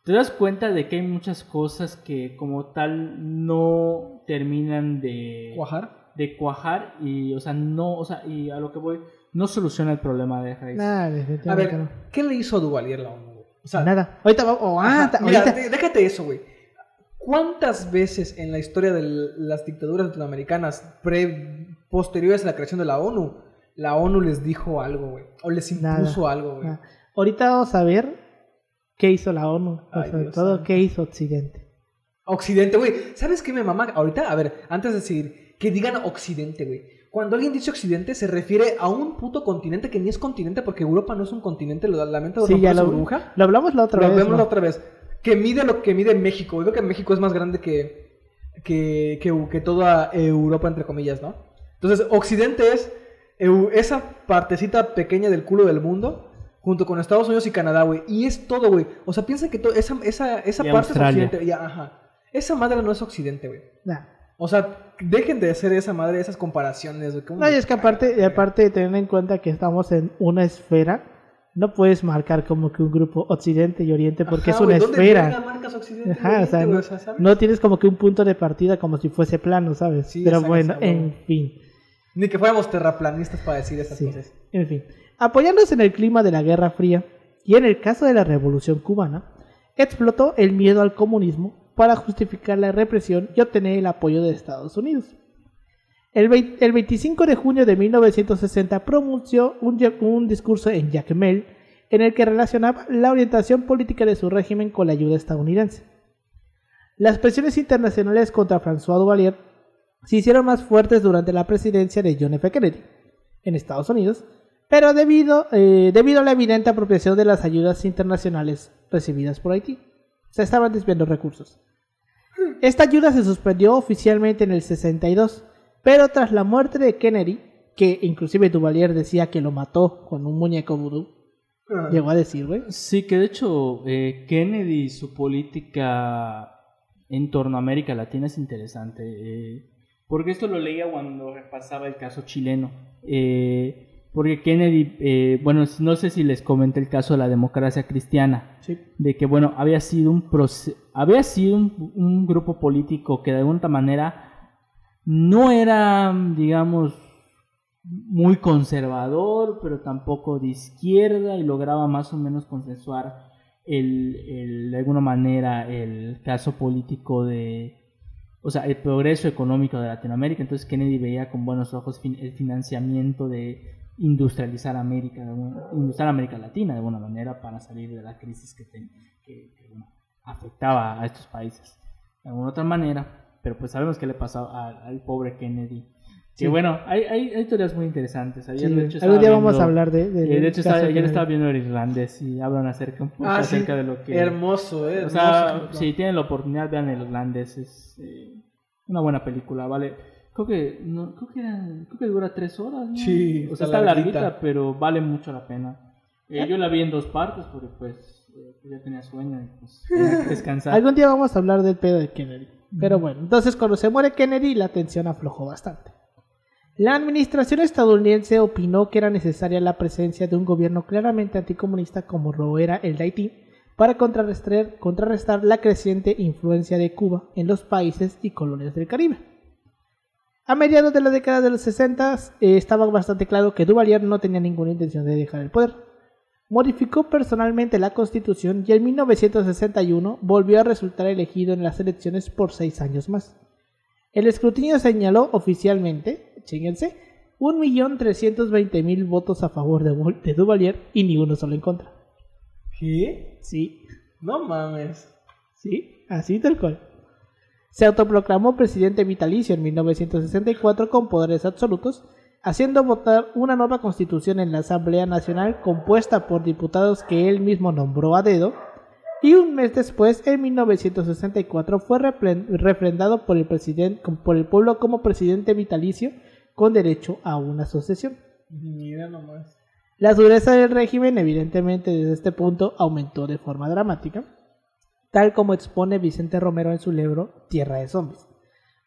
Speaker 3: te das cuenta de que hay muchas cosas que como tal no terminan de
Speaker 2: ¿Cuajar?
Speaker 3: de cuajar y, o sea, no, o sea, y a lo que voy, no soluciona el problema de raíz.
Speaker 1: Nada,
Speaker 2: A ver,
Speaker 1: no.
Speaker 2: ¿qué le hizo a Duvalier la ONU? O sea,
Speaker 1: Nada. Ahorita va- oh, ah,
Speaker 2: mira, déjate eso, güey. ¿Cuántas veces en la historia de las dictaduras latinoamericanas pre, posteriores a la creación de la ONU, la ONU les dijo algo, güey? O les
Speaker 1: Nada.
Speaker 2: impuso algo, güey.
Speaker 1: Ah, Ahorita vamos a ver qué hizo la ONU, o
Speaker 2: Ay,
Speaker 1: sobre
Speaker 2: Dios
Speaker 1: todo qué hizo Occidente.
Speaker 2: Occidente, güey. ¿Sabes qué me mama? Ahorita, a ver, antes de seguir, que digan Occidente, güey. Cuando alguien dice Occidente, se refiere a un puto continente que ni es continente porque Europa no es un continente, lo lamento
Speaker 1: Sí, ya lo,
Speaker 2: burbuja.
Speaker 1: lo hablamos la otra
Speaker 2: Lo
Speaker 1: vez.
Speaker 2: vemos
Speaker 1: ¿no?
Speaker 2: la otra vez. Que mide lo que mide México. Yo creo que México es más grande que, que, que, que toda Europa, entre comillas, ¿no? Entonces, Occidente es esa partecita pequeña del culo del mundo, junto con Estados Unidos y Canadá, güey. Y es todo, güey. O sea, piensa que esa, esa, esa
Speaker 3: Y
Speaker 2: parte
Speaker 3: Australia.
Speaker 2: es Occidente. Ya, ajá. Esa madre no es Occidente, güey.
Speaker 1: Nah.
Speaker 2: O sea, dejen de hacer esa madre, esas comparaciones, güey. ¿Cómo
Speaker 1: No, y es que aparte, y aparte de tener en cuenta que estamos en una esfera, no puedes marcar como que un grupo Occidente y Oriente porque
Speaker 2: Ajá,
Speaker 1: es una
Speaker 2: güey, ¿dónde
Speaker 1: esfera.
Speaker 2: marcas Occidente
Speaker 1: o sea, no,
Speaker 2: güey? O sea, ¿sabes?
Speaker 1: no tienes como que un punto de partida como si fuese plano, ¿sabes?
Speaker 2: Sí,
Speaker 1: Pero bueno, en fin.
Speaker 2: Ni que fuéramos terraplanistas para decir esas
Speaker 1: Sí,
Speaker 2: cosas.
Speaker 1: en fin. Apoyándose en el clima de la Guerra Fría y en el caso de la Revolución Cubana, explotó el miedo al comunismo para justificar la represión y obtener el apoyo de Estados Unidos. El, 20 el 25 de junio de 1960 pronunció un, un discurso en Jacmel en el que relacionaba la orientación política de su régimen con la ayuda estadounidense. Las presiones internacionales contra François Duvalier se hicieron más fuertes durante la presidencia de John F. Kennedy en Estados Unidos, pero debido, eh, debido a la evidente apropiación de las ayudas internacionales recibidas por Haití, se estaban desviando recursos. Esta ayuda se suspendió oficialmente en el 62, pero tras la muerte de Kennedy, que inclusive Duvalier decía que lo mató con un muñeco vudú,
Speaker 2: Ah.
Speaker 1: llegó a decir, güey.
Speaker 3: Sí, que de hecho eh, Kennedy, su política en torno a América Latina es interesante. eh, porque esto lo leía cuando repasaba el caso chileno. eh, porque Kennedy, eh, bueno, no sé si les comenté el caso de la democracia cristiana.
Speaker 1: Sí.
Speaker 3: de que bueno había sido un proce- había sido un, un grupo político que de alguna manera no era digamos muy conservador pero tampoco de izquierda y lograba más o menos consensuar el, el- de alguna manera el caso político de o sea el progreso económico de Latinoamérica. Entonces Kennedy veía con buenos ojos el financiamiento de industrializar América, industrializar América Latina de alguna manera para salir de la crisis que, ten- que- afectaba a estos países de alguna otra manera, pero pues sabemos qué le pasó al, al pobre Kennedy. Que
Speaker 1: Sí.
Speaker 3: bueno, hay, hay, hay teorías muy interesantes. Ayer,
Speaker 1: Sí,
Speaker 3: de hecho,
Speaker 1: algún día vamos
Speaker 3: viendo-
Speaker 1: a hablar de, de-
Speaker 3: eh, de hecho, estaba, ayer
Speaker 1: Kennedy.
Speaker 3: estaba viendo el irlandés y hablan acerca, un poco
Speaker 2: Ah, sí.
Speaker 3: acerca de lo que...
Speaker 2: Hermoso, eh.
Speaker 3: O
Speaker 2: hermoso
Speaker 3: sea,
Speaker 2: ejemplo.
Speaker 3: si tienen la oportunidad, vean el irlandés. Es eh, una buena película, ¿vale? Creo que, no, creo que, era- creo que dura tres horas, ¿no?
Speaker 2: Sí,
Speaker 3: O sea,
Speaker 2: está
Speaker 3: está
Speaker 2: larguita.
Speaker 3: larguita, pero vale mucho la pena. Eh, yo la vi en dos partes porque pues eh, ya tenía sueño y pues tenía que descansar.
Speaker 1: Algún día vamos a hablar del pedo de Kennedy. Pero bueno, entonces cuando se muere Kennedy, la tensión aflojó bastante. La administración estadounidense opinó que era necesaria la presencia de un gobierno claramente anticomunista como lo era el de Haití para contrarrestar, contrarrestar la creciente influencia de Cuba en los países y colonias del Caribe. A mediados de la década de los 60 eh, estaba bastante claro que Duvalier no tenía ninguna intención de dejar el poder. Modificó personalmente la constitución y en 1961 volvió a resultar elegido en las elecciones por seis años más. El escrutinio señaló oficialmente, chinguense, 1.320.000 votos a favor de, de Duvalier y ni uno solo en contra.
Speaker 2: ¿Qué?
Speaker 1: Sí,
Speaker 2: No mames.
Speaker 1: sí, así tal cual. Se autoproclamó presidente vitalicio en 1964 con poderes absolutos, haciendo votar una nueva constitución en la Asamblea Nacional compuesta por diputados que él mismo nombró a dedo, y un mes después, en 1964, fue refrendado por el, presidente, por el pueblo como presidente vitalicio con derecho a una sucesión.
Speaker 2: Mira nomás.
Speaker 1: La dureza del régimen, evidentemente, desde este punto aumentó de forma dramática, tal como expone Vicente Romero en su libro Tierra de Zombies,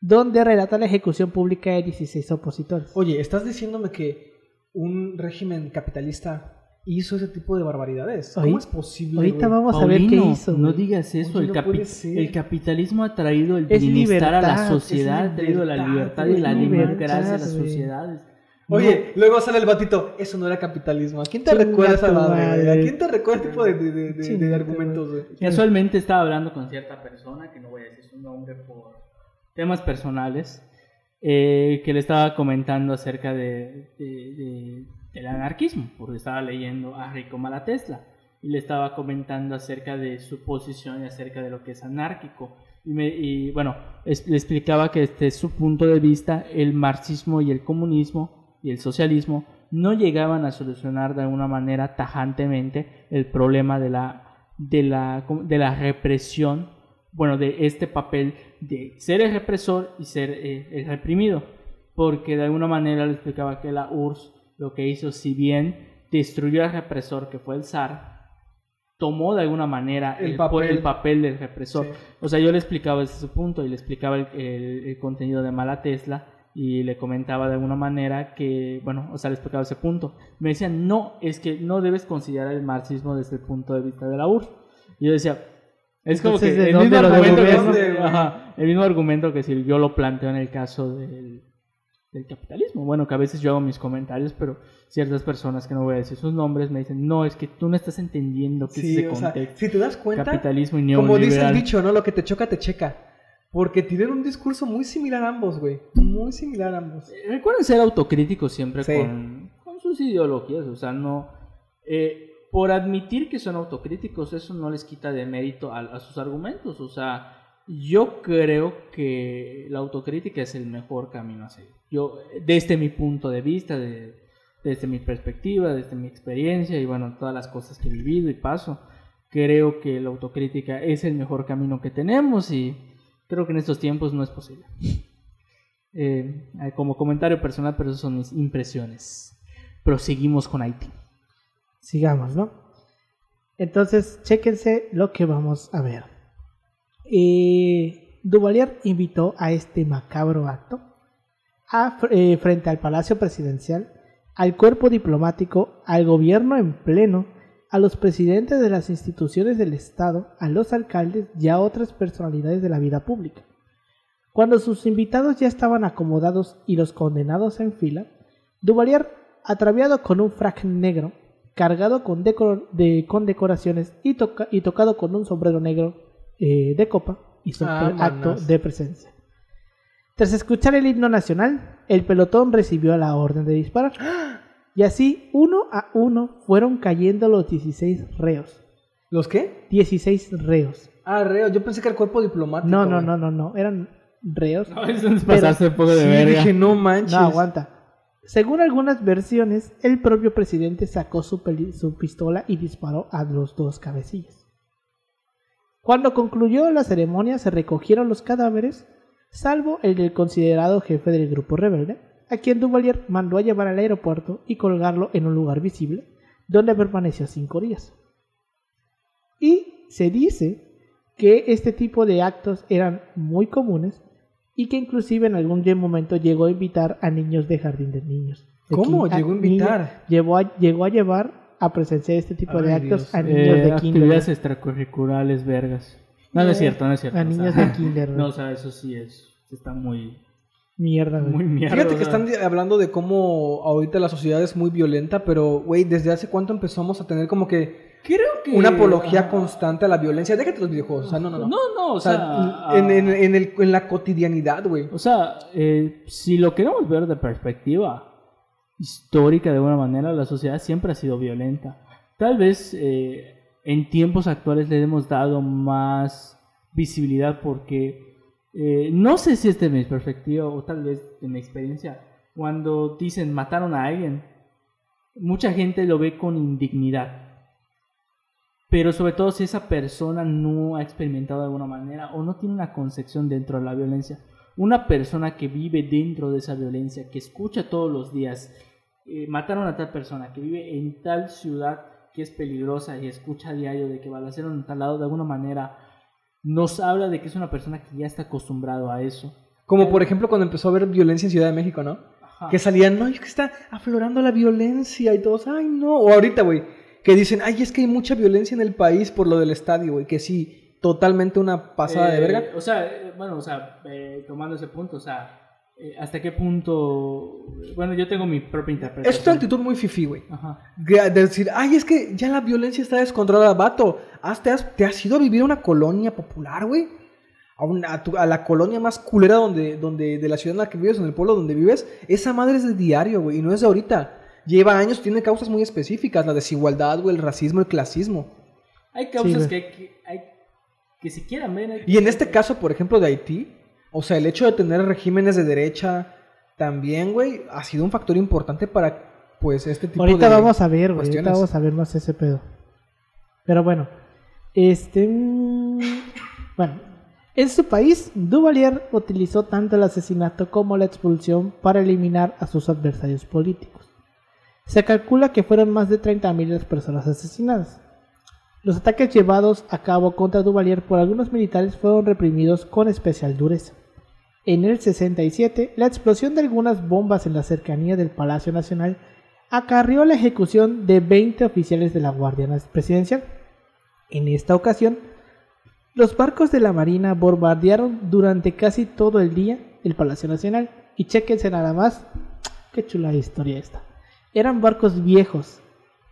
Speaker 1: donde relata la ejecución pública de 16 opositores.
Speaker 2: Oye, ¿estás diciéndome que un régimen capitalista hizo ese tipo de barbaridades? ¿Cómo
Speaker 1: Ahorita-
Speaker 2: es posible?
Speaker 1: Ahorita vamos a ver qué hizo.
Speaker 3: No digas eso.
Speaker 2: Oye,
Speaker 3: el,
Speaker 2: no
Speaker 3: capi-
Speaker 2: puede ser.
Speaker 3: el capitalismo ha traído el
Speaker 1: Es
Speaker 3: bienestar a la
Speaker 1: libertad,
Speaker 3: sociedad, ha traído la
Speaker 2: libertad,
Speaker 3: libertad y la
Speaker 1: libertad,
Speaker 3: democracia a las sociedades.
Speaker 2: Oye, luego sale el batito, eso no era capitalismo. ¿A quién te recuerda esa madre? quién te recuerda ese tipo de, de- de- de- argumentos?
Speaker 3: Casualmente estaba hablando con cierta persona, que no voy a decir su nombre por temas personales, eh, que le estaba comentando acerca de, de- de- del anarquismo, porque estaba leyendo a Rico Malatesla, y le estaba comentando acerca de su posición y acerca de lo que es anárquico. Y, me- bueno, le explicaba que desde su punto de vista el marxismo y el comunismo y el socialismo no llegaban a solucionar de alguna manera tajantemente el problema de la, de la, de la represión, bueno, de este papel de ser el represor y ser eh, el reprimido, porque de alguna manera le explicaba que la URSS lo que hizo, si bien destruyó al represor que fue el zar, tomó de alguna manera
Speaker 2: El
Speaker 3: el,
Speaker 2: papel.
Speaker 3: el papel del represor.
Speaker 2: Sí.
Speaker 3: O sea, yo le explicaba su punto y le explicaba el, el- el contenido de Mala Tesla y le comentaba de alguna manera que, bueno, o sea, le explicaba ese punto. Me decían, no, es que no debes considerar el marxismo desde el punto de vista de la URSS. Y yo decía, es como que
Speaker 1: Entonces, ¿de
Speaker 3: el mismo, argumento que, ajá, el mismo argumento que si yo lo planteo en el caso del, del capitalismo. Bueno, que a veces yo hago mis comentarios, pero ciertas personas que no voy a decir sus nombres me dicen, no, es que tú no estás entendiendo qué es
Speaker 2: Sí,
Speaker 3: ese
Speaker 2: o sea,
Speaker 3: contexto.
Speaker 2: si te das cuenta,
Speaker 3: capitalismo y
Speaker 2: como dice el dicho, ¿no? Lo que te choca, te checa. Porque tienen un discurso muy similar a ambos, güey. Muy similar a ambos.
Speaker 3: Eh, Recuerden ser autocríticos siempre
Speaker 2: Sí.
Speaker 3: con, con sus ideologías, o sea, no... eh, por admitir que son autocríticos, eso no les quita de mérito a, sus argumentos, o sea, yo creo que la autocrítica es el mejor camino a seguir. Yo, desde mi punto de vista, de- desde mi perspectiva, desde mi experiencia y bueno, todas las cosas que he vivido y paso, creo que la autocrítica es el mejor camino que tenemos y creo que en estos tiempos no es posible. Eh, como comentario personal, pero esas son mis impresiones. Proseguimos con Haití.
Speaker 1: Sigamos, ¿no? Entonces, chéquense lo que vamos a ver. Eh, Duvalier invitó a este macabro acto eh, frente al Palacio Presidencial, al cuerpo diplomático, al gobierno en pleno, a los presidentes de las instituciones del Estado, a los alcaldes y a otras personalidades de la vida pública. Cuando sus invitados ya estaban acomodados y los condenados en fila, Duvalier, ataviado con un frac negro, cargado con, decor- de- con decoraciones y, toca- y tocado con un sombrero negro eh, de copa, hizo
Speaker 2: Ah,
Speaker 1: acto de presencia. Tras escuchar el himno nacional, el pelotón recibió la orden de disparar. Y así, uno a uno, fueron cayendo los 16 reos.
Speaker 2: ¿Los qué?
Speaker 1: 16 reos.
Speaker 2: Ah, reo. Yo pensé que era el cuerpo diplomático.
Speaker 1: No, no, no, no, no. Eran reos.
Speaker 3: No, eso es pasarse poco de
Speaker 2: Sí,
Speaker 3: verga.
Speaker 2: dije, no manches.
Speaker 1: No, aguanta. Según algunas versiones, el propio presidente sacó su, pistola y disparó a los dos cabecillas. Cuando concluyó la ceremonia se recogieron los cadáveres, salvo el del considerado jefe del grupo rebelde, a quien Duvalier mandó a llevar al aeropuerto y colgarlo en un lugar visible, donde permaneció cinco días. Y se dice que este tipo de actos eran muy comunes y que inclusive en algún momento llegó a invitar a niños de jardín de niños. De
Speaker 2: ¿Cómo? Llegó a invitar.
Speaker 1: llevó a, llegó a llevar a presenciar este tipo de actos
Speaker 2: Dios.
Speaker 1: a
Speaker 3: Eh,
Speaker 1: niños de kinder.
Speaker 3: actividades extracurriculares vergas. No, no es
Speaker 1: Eh,
Speaker 3: cierto, no es cierto.
Speaker 1: A
Speaker 3: o sea,
Speaker 1: niños de kinder.
Speaker 3: No, o sea, eso sí es. Está muy.
Speaker 1: Mierda, güey.
Speaker 3: Muy mierda.
Speaker 2: Fíjate que están hablando de cómo ahorita la sociedad es muy violenta, pero, güey, ¿desde hace cuánto empezamos a tener como que
Speaker 3: Creo que.
Speaker 2: una apología constante a la violencia? Déjate los videojuegos, o sea, no, no, no.
Speaker 3: No, no, o
Speaker 2: o sea,
Speaker 3: sea.
Speaker 2: en,
Speaker 3: ah,
Speaker 2: en- en el- en la cotidianidad, güey.
Speaker 3: O sea, eh, si lo queremos ver de perspectiva histórica de alguna manera, la sociedad siempre ha sido violenta. Tal vez eh, en tiempos actuales le hemos dado más visibilidad porque eh, no sé si es de mi perspectiva o tal vez de mi experiencia. Cuando dicen mataron a alguien, mucha gente lo ve con indignidad. Pero sobre todo si esa persona no ha experimentado de alguna manera o no tiene una concepción dentro de la violencia. Una persona que vive dentro de esa violencia, que escucha todos los días, eh, mataron a tal persona, que vive en tal ciudad que es peligrosa y escucha a diario de que balacearon en tal lado, de alguna manera nos habla de que es una persona que ya está acostumbrado a eso.
Speaker 2: Como por ejemplo cuando empezó a haber violencia en Ciudad de México, ¿no?
Speaker 3: Ajá.
Speaker 2: Que salían, no, es que está aflorando la violencia y todos, ay, no. O ahorita, güey, que dicen, ay, es que hay mucha violencia en el país por lo del estadio, güey, que sí, totalmente una pasada de
Speaker 3: Eh,
Speaker 2: verga.
Speaker 3: O sea, eh, bueno, o sea, eh, tomando ese punto, o sea, ¿hasta qué punto? Bueno, yo tengo mi propia interpretación.
Speaker 2: Es tu actitud muy fifi, güey.
Speaker 3: Ajá.
Speaker 2: De decir, ay, es que ya la violencia está descontrolada, vato. Te, has, te has ido a vivir a una colonia popular, güey. A, una- a, a la colonia más culera donde, donde, de la ciudad en la que vives, en el pueblo donde vives. Esa madre es de diario, güey, y no es de ahorita. Lleva años, tiene causas muy específicas, la desigualdad, güey, el racismo, el clasismo.
Speaker 3: Hay causas que, hay que, hay que quieran ver. hay
Speaker 2: Y en
Speaker 3: que-
Speaker 2: este caso, por ejemplo, de Haití, o sea, el hecho de tener regímenes de derecha también, güey, ha sido un factor importante para, pues, este tipo
Speaker 1: Ahorita
Speaker 2: de
Speaker 1: vamos a ver, güey. Ahorita vamos a ver más ese pedo. Pero bueno. Este. mm, Bueno. En su país, Duvalier utilizó tanto el asesinato como la expulsión para eliminar a sus adversarios políticos. Se calcula que fueron más de 30.000 las personas asesinadas. Los ataques llevados a cabo contra Duvalier por algunos militares fueron reprimidos con especial dureza. En el 67, la explosión de algunas bombas en la cercanía del Palacio Nacional acarrió la ejecución de 20 oficiales de la Guardia Presidencial. En esta ocasión, los barcos de la Marina bombardearon durante casi todo el día el Palacio Nacional Y chequense nada más. Qué chula historia esta. Eran barcos viejos.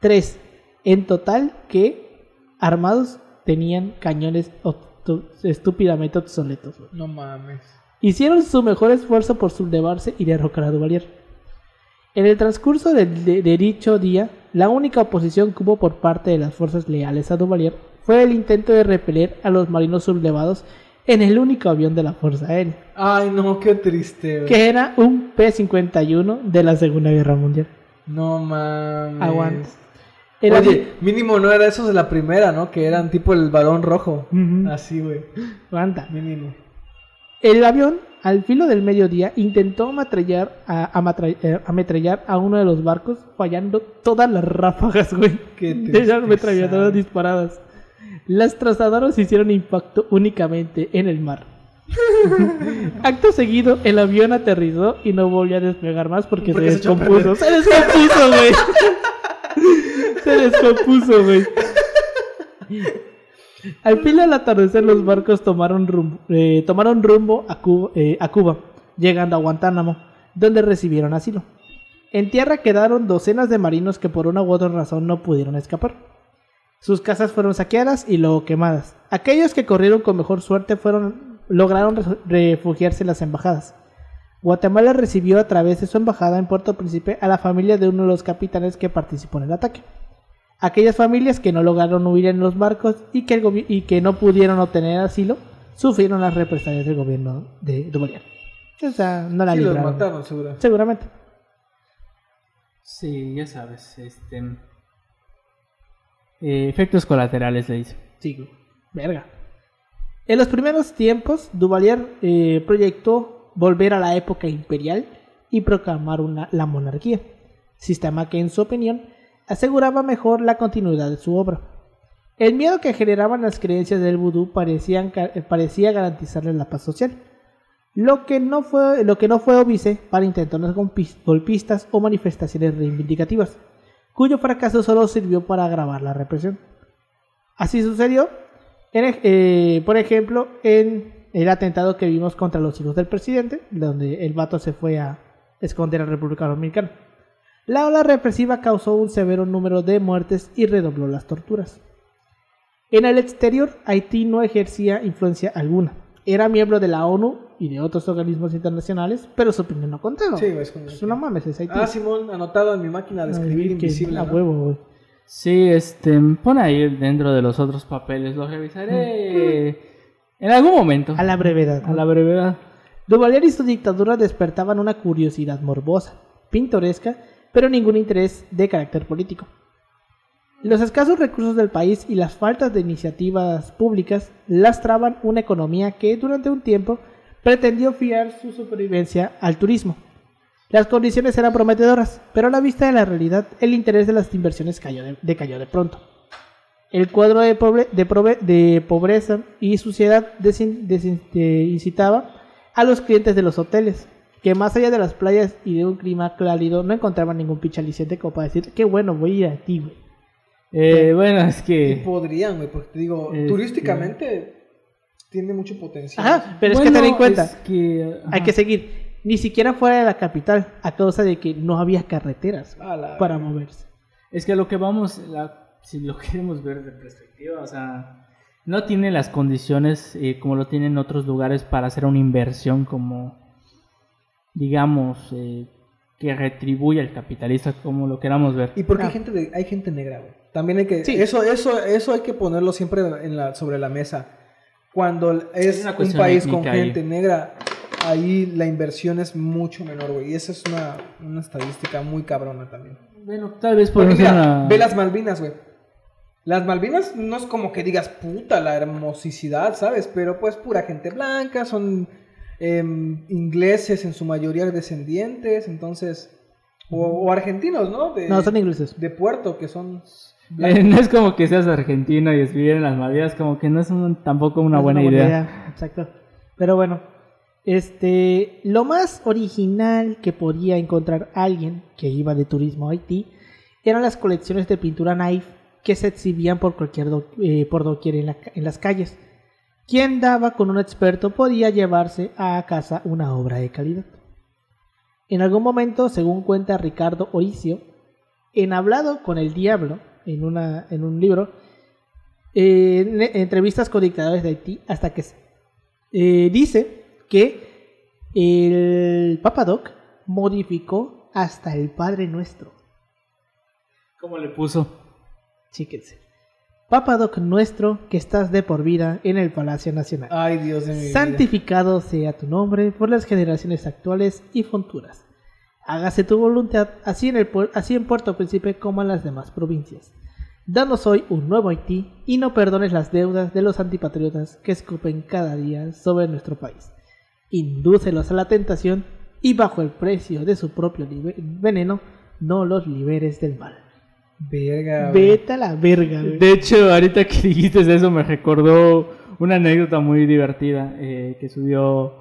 Speaker 1: Tres. En total que armados tenían cañones estúpidamente obsoletos.
Speaker 2: No mames.
Speaker 1: Hicieron su mejor esfuerzo por sublevarse y derrocar a Duvalier. En el transcurso de, de dicho día, la única oposición que hubo por parte de las fuerzas leales a Duvalier fue el intento de repeler a los marinos sublevados en el único avión de la Fuerza Aérea,
Speaker 2: Ay, no, qué triste,
Speaker 1: que era un P-51 de la Segunda Guerra Mundial.
Speaker 2: No mames.
Speaker 1: Aguanta. Era
Speaker 2: Oye, mínimo no era esos de la primera, ¿no? Que eran tipo el balón rojo. Así, güey.
Speaker 1: Aguanta.
Speaker 2: Mínimo.
Speaker 1: El avión, al filo del mediodía, intentó ametrallar a, eh, ametrallar a uno de los barcos, fallando todas las ráfagas, güey. De las ametralladoras disparadas. Las trasladadoras hicieron impacto únicamente en el mar. Acto seguido, el avión aterrizó y no volvió a despegar más porque,
Speaker 2: Porque
Speaker 1: se descompuso. Se descompuso, güey. se descompuso, güey. Al fin del atardecer los barcos tomaron rumbo, eh, tomaron rumbo a, Cuba, eh, a Cuba, llegando a Guantánamo, donde recibieron asilo. En tierra quedaron docenas de marinos que por una u otra razón no pudieron escapar. Sus casas fueron saqueadas y luego quemadas. Aquellos que corrieron con mejor suerte fueron, lograron re- refugiarse en las embajadas. Guatemala recibió a través de su embajada en Puerto Príncipe a la familia de uno de los capitanes que participó en el ataque. Aquellas familias que no lograron huir en los barcos y que, el gobi- y que no pudieron obtener asilo sufrieron las represalias del gobierno de Duvalier. O sea, no la
Speaker 2: Sí, los mataron.
Speaker 1: Seguramente.
Speaker 3: Sí, ya sabes, este... eh, efectos colaterales le dice.
Speaker 1: Sí, verga. En los primeros tiempos, Duvalier eh, proyectó volver a la época imperial y proclamar una, la monarquía, sistema que en su opinión aseguraba mejor la continuidad de su obra. El miedo que generaban las creencias del vudú parecían eh, parecía garantizarle la paz social, lo que no fue, lo que no fue para intentones golpis- golpistas o manifestaciones reivindicativas, cuyo fracaso solo sirvió para agravar la represión. Así sucedió, en eh, por ejemplo, en el atentado que vimos contra los hijos del presidente, donde el vato se fue a esconder a la República Dominicana. La ola represiva causó un severo número de muertes y redobló las torturas. En el exterior, Haití no ejercía influencia alguna. Era miembro de la ONU y de otros organismos internacionales, pero su opinión no contaba.
Speaker 2: Sí, es.
Speaker 1: Pues no mames, es Haití.
Speaker 2: Ah, Simón, anotado en mi máquina de escribir
Speaker 1: Ay,
Speaker 2: invisible.
Speaker 1: A
Speaker 2: ¿no?
Speaker 1: huevo, güey.
Speaker 3: Sí, este, pon ahí dentro de los otros papeles, lo revisaré en algún momento.
Speaker 1: A la brevedad.
Speaker 3: A la brevedad.
Speaker 1: Duvalier y su dictadura despertaban una curiosidad morbosa, pintoresca, pero ningún interés de carácter político. Los escasos recursos del país y las faltas de iniciativas públicas lastraban una economía que durante un tiempo pretendió fiar su supervivencia al turismo. Las condiciones eran prometedoras, pero a la vista de la realidad el interés de las inversiones cayó de, decayó de pronto. El cuadro de, pobre- de prove- de pobreza y suciedad desin- desin- eh, incitaba a los clientes de los hoteles, que más allá de las playas y de un clima cálido no encontraban ningún pinche aliciente como para decir, qué bueno, voy a ir a ti, güey.
Speaker 3: Eh, bueno, es que...
Speaker 2: podrían, güey, porque te digo,
Speaker 3: Este-
Speaker 2: turísticamente tiene mucho potencial.
Speaker 1: Ajá, pero es que ten en cuenta,
Speaker 3: es que,
Speaker 1: hay que seguir, ni siquiera fuera de la capital, a causa de que no había carreteras
Speaker 2: la-
Speaker 1: para moverse.
Speaker 3: Es que lo que vamos, la- si lo queremos ver de perspectiva, o sea, no tiene las condiciones eh, como lo tienen otros lugares para hacer una inversión como, digamos, eh, que retribuye al capitalista como lo queramos ver.
Speaker 2: Y porque
Speaker 1: Ah.
Speaker 2: hay gente de, hay gente negra, güey. También hay que
Speaker 1: Sí.
Speaker 2: eso eso eso hay que ponerlo siempre en la sobre la mesa. Cuando es un país con
Speaker 3: ahí.
Speaker 2: gente negra, ahí la inversión es mucho menor, güey. Y esa es una, una estadística muy cabrona también.
Speaker 3: Bueno, tal vez
Speaker 2: mira,
Speaker 3: una...
Speaker 2: ve las Malvinas, güey. Las Malvinas no es como que digas puta la hermosicidad, ¿sabes? Pero pues pura gente blanca, son em, ingleses en su mayoría descendientes, entonces o, o argentinos, ¿no? De,
Speaker 1: No, son ingleses.
Speaker 2: de Puerto que son
Speaker 3: Eh, no es como que seas argentino y vivir en las Malvinas, como que no es un- tampoco una
Speaker 1: Es
Speaker 3: buena, idea.
Speaker 1: Exacto. Pero bueno, este, lo más original que podía encontrar alguien que iba de turismo a Haití eran las colecciones de pintura naif que se exhibían por cualquier eh, por doquier en, en las calles. Quien daba con un experto podía llevarse a casa una obra de calidad. En algún momento, según cuenta Ricardo Oricio, en Hablado con el Diablo, en, una, en un libro, eh, en entrevistas con dictadores de Haití, hasta que eh, dice que el Papadoc modificó hasta el Padre Nuestro.
Speaker 3: ¿Cómo le puso?
Speaker 1: Chíquense. Papadoc nuestro, que estás de por vida en el Palacio Nacional.
Speaker 2: Ay, Dios de mi vida.
Speaker 1: Santificado sea tu nombre por las generaciones actuales y futuras. Hágase tu voluntad, así en, el, así en Puerto Príncipe como en las demás provincias. Danos hoy un nuevo Haití y no perdones las deudas de los antipatriotas que escupen cada día sobre nuestro país. Indúcelos a la tentación y bajo el precio de su propio veneno, no los liberes del mal.
Speaker 2: Verga, güey.
Speaker 1: Vete a la verga, güey.
Speaker 3: De hecho, ahorita que dijiste eso me recordó una anécdota muy divertida eh, que subió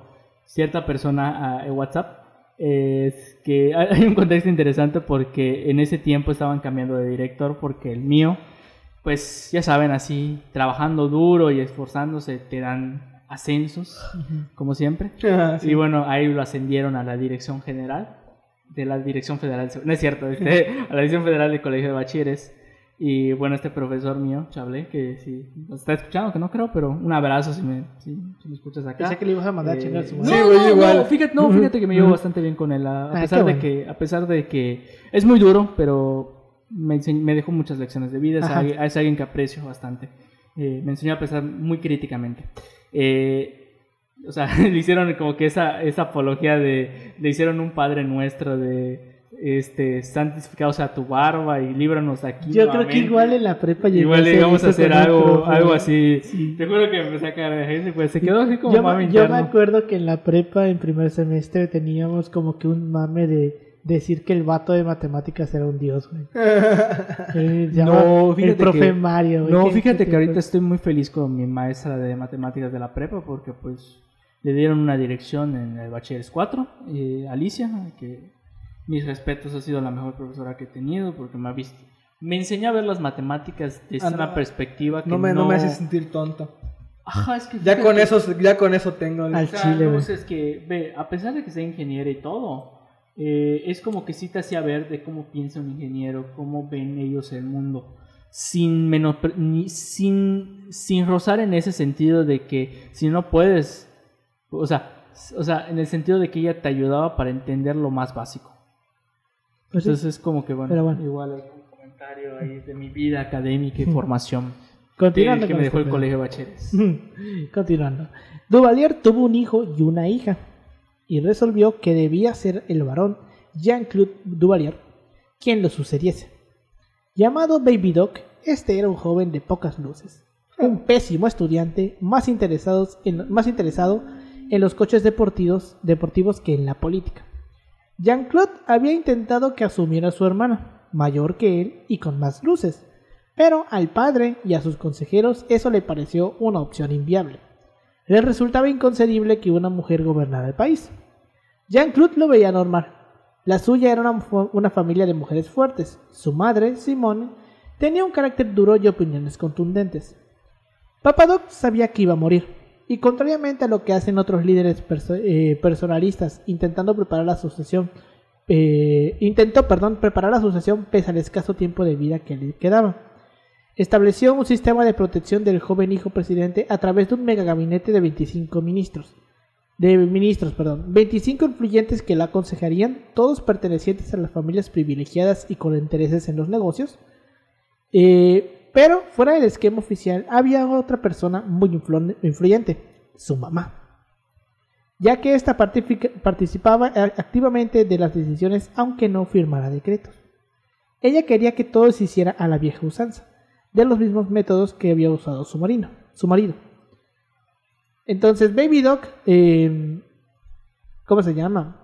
Speaker 3: cierta persona a, a WhatsApp. Es que hay un contexto interesante porque en ese tiempo estaban cambiando de director porque el mío, pues ya saben, así trabajando duro y esforzándose te dan ascensos, como siempre.
Speaker 2: Ah, sí.
Speaker 3: Y bueno, ahí lo ascendieron a la dirección general de la Dirección Federal, de- no es cierto, este, a la Dirección Federal del Colegio de Bachilleres. Y bueno, este profesor mío, Chablé, que si nos está escuchando, que no creo, pero un abrazo si me, si, si me escuchas acá.
Speaker 1: Pensé que le ibas a mandar a
Speaker 3: Eh,
Speaker 1: chingar su
Speaker 3: no,
Speaker 1: madre.
Speaker 2: Sí, güey,
Speaker 3: no,
Speaker 2: igual.
Speaker 3: no, fíjate, no, fíjate que me llevo bastante bien con él, a, a
Speaker 1: Ah,
Speaker 3: pesar de
Speaker 1: bueno.
Speaker 3: que, a pesar de que es muy duro, pero me, me dejó muchas lecciones de vida, es,
Speaker 1: Ajá.
Speaker 3: alguien, es alguien que aprecio bastante. Eh, me enseñó a pensar muy críticamente. Eh, o sea, le hicieron como que esa, esa apología de, le hicieron un Padre Nuestro de, este, santificado sea tu barba y líbranos aquí.
Speaker 1: Yo creo que
Speaker 3: nuevamente".
Speaker 1: igual en la prepa llegó
Speaker 3: Igual
Speaker 1: a hacer
Speaker 3: a algo, algo así.
Speaker 1: Sí.
Speaker 3: Te juro que empecé a caer de pues se quedó así como
Speaker 1: yo,
Speaker 3: mame
Speaker 1: yo me acuerdo que en la prepa, en primer semestre, teníamos como que un mame de decir que el vato de matemáticas era un dios, güey. Eh,
Speaker 3: No,
Speaker 1: el
Speaker 3: fíjate
Speaker 1: profe
Speaker 3: que-
Speaker 1: Mario, güey.
Speaker 3: No,
Speaker 1: ¿Qué-
Speaker 3: fíjate
Speaker 1: qué
Speaker 3: que ahorita estoy muy feliz con mi maestra de matemáticas de la prepa porque pues le dieron una dirección en el Bachilleres 4, eh, Alicia, que mis respetos ha sido la mejor profesora que he tenido porque me ha visto, me enseñó a ver las matemáticas desde
Speaker 2: Ah, no.
Speaker 3: una perspectiva que
Speaker 2: No me, no me hace sentir tonto.
Speaker 3: Ajá, es que
Speaker 2: Ya con eso, ya con eso tengo.
Speaker 1: Al
Speaker 3: O sea,
Speaker 1: chile,
Speaker 3: no,
Speaker 1: güey.
Speaker 3: o sea, es que, ve, a pesar de que sea ingeniero y todo, eh, es como que sí te hacía ver de cómo piensa un ingeniero, cómo ven ellos el mundo, sin, menos, ni, sin, sin rozar en ese sentido de que si no puedes, o sea, o sea, en el sentido de que ella te ayudaba para entender lo más básico.
Speaker 1: Pues sí.
Speaker 3: Entonces es como que, bueno,
Speaker 1: bueno.
Speaker 3: igual hay un comentario ahí de mi vida académica y formación que,
Speaker 1: Continuando
Speaker 3: que
Speaker 1: con
Speaker 3: me dejó
Speaker 1: este
Speaker 3: el
Speaker 1: pedo.
Speaker 3: colegio bacheres.
Speaker 1: Continuando. Duvalier tuvo un hijo y una hija y resolvió que debía ser el varón Jean-Claude Duvalier quien lo sucediese. Llamado Baby Doc, este era un joven de pocas luces, un pésimo estudiante, más, interesado en los coches deportivos, deportivos que en la política. Jean-Claude había intentado que asumiera a su hermana, mayor que él y con más luces, pero al padre y a sus consejeros eso le pareció una opción inviable. Les resultaba inconcebible que una mujer gobernara el país. Jean-Claude lo veía normal. La suya era una, familia de mujeres fuertes. Su madre, Simone, tenía un carácter duro y opiniones contundentes. Papadoc sabía que iba a morir, y contrariamente a lo que hacen otros líderes eh, personalistas intentando preparar la sucesión, eh, intentó, perdón, preparar la sucesión pese al escaso tiempo de vida que le quedaba. Estableció un sistema de protección del joven hijo presidente a través de un mega gabinete de 25 ministros. De ministros, perdón. 25 influyentes que la aconsejarían, todos pertenecientes a las familias privilegiadas y con intereses en los negocios. Eh, pero fuera del esquema oficial había otra persona muy influ- influyente, su mamá. Ya que partifica- participaba activamente de las decisiones aunque no firmara decretos. Ella quería que todo se hiciera a la vieja usanza, de los mismos métodos que había usado su, marino, su marido. Entonces Baby Doc, eh, ¿cómo se llama?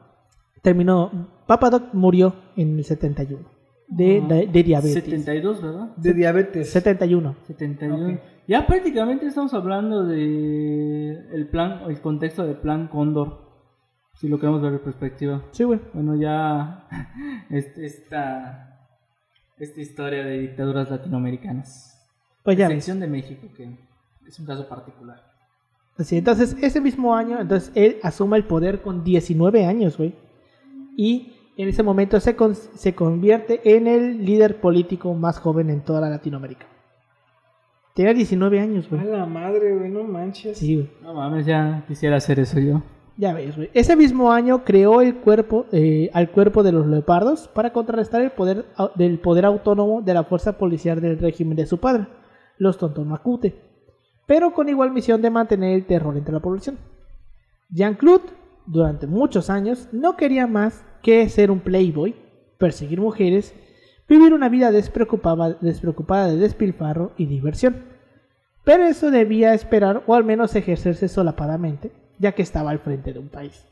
Speaker 1: Terminó, Papa Doc murió en el 71 de, de, de diabetes.
Speaker 3: 72, ¿verdad?
Speaker 2: De diabetes.
Speaker 1: 71.
Speaker 3: 71.
Speaker 2: Ok.
Speaker 3: Ya prácticamente estamos hablando de el plan, el contexto del plan Cóndor, si lo queremos ver de perspectiva.
Speaker 1: Sí, güey.
Speaker 3: Bueno, ya este- esta, esta historia de dictaduras latinoamericanas.
Speaker 1: Pues ya.
Speaker 3: Excepción de México, que es un caso particular.
Speaker 1: Así, entonces, ese mismo año, entonces él asume el poder con 19 años, güey. y en ese momento se, con- se convierte en el líder político más joven en toda la Latinoamérica. Tenía 19 años,
Speaker 2: A
Speaker 1: güey.
Speaker 2: la madre, güey, no manches.
Speaker 1: Sí, güey.
Speaker 3: No mames, ya quisiera hacer eso yo.
Speaker 1: Ese mismo año creó el cuerpo, eh, al cuerpo de los leopardos para contrarrestar el poder del poder autónomo de la fuerza policial del régimen de su padre, los Tontonacute, pero con igual misión de mantener el terror entre la población. Jean-Claude, durante muchos años, no quería más que ser un playboy, perseguir mujeres, vivir una vida despreocupada, despreocupada de despilfarro y diversión. Pero eso debía esperar o al menos ejercerse solapadamente, ya que estaba al frente de un país.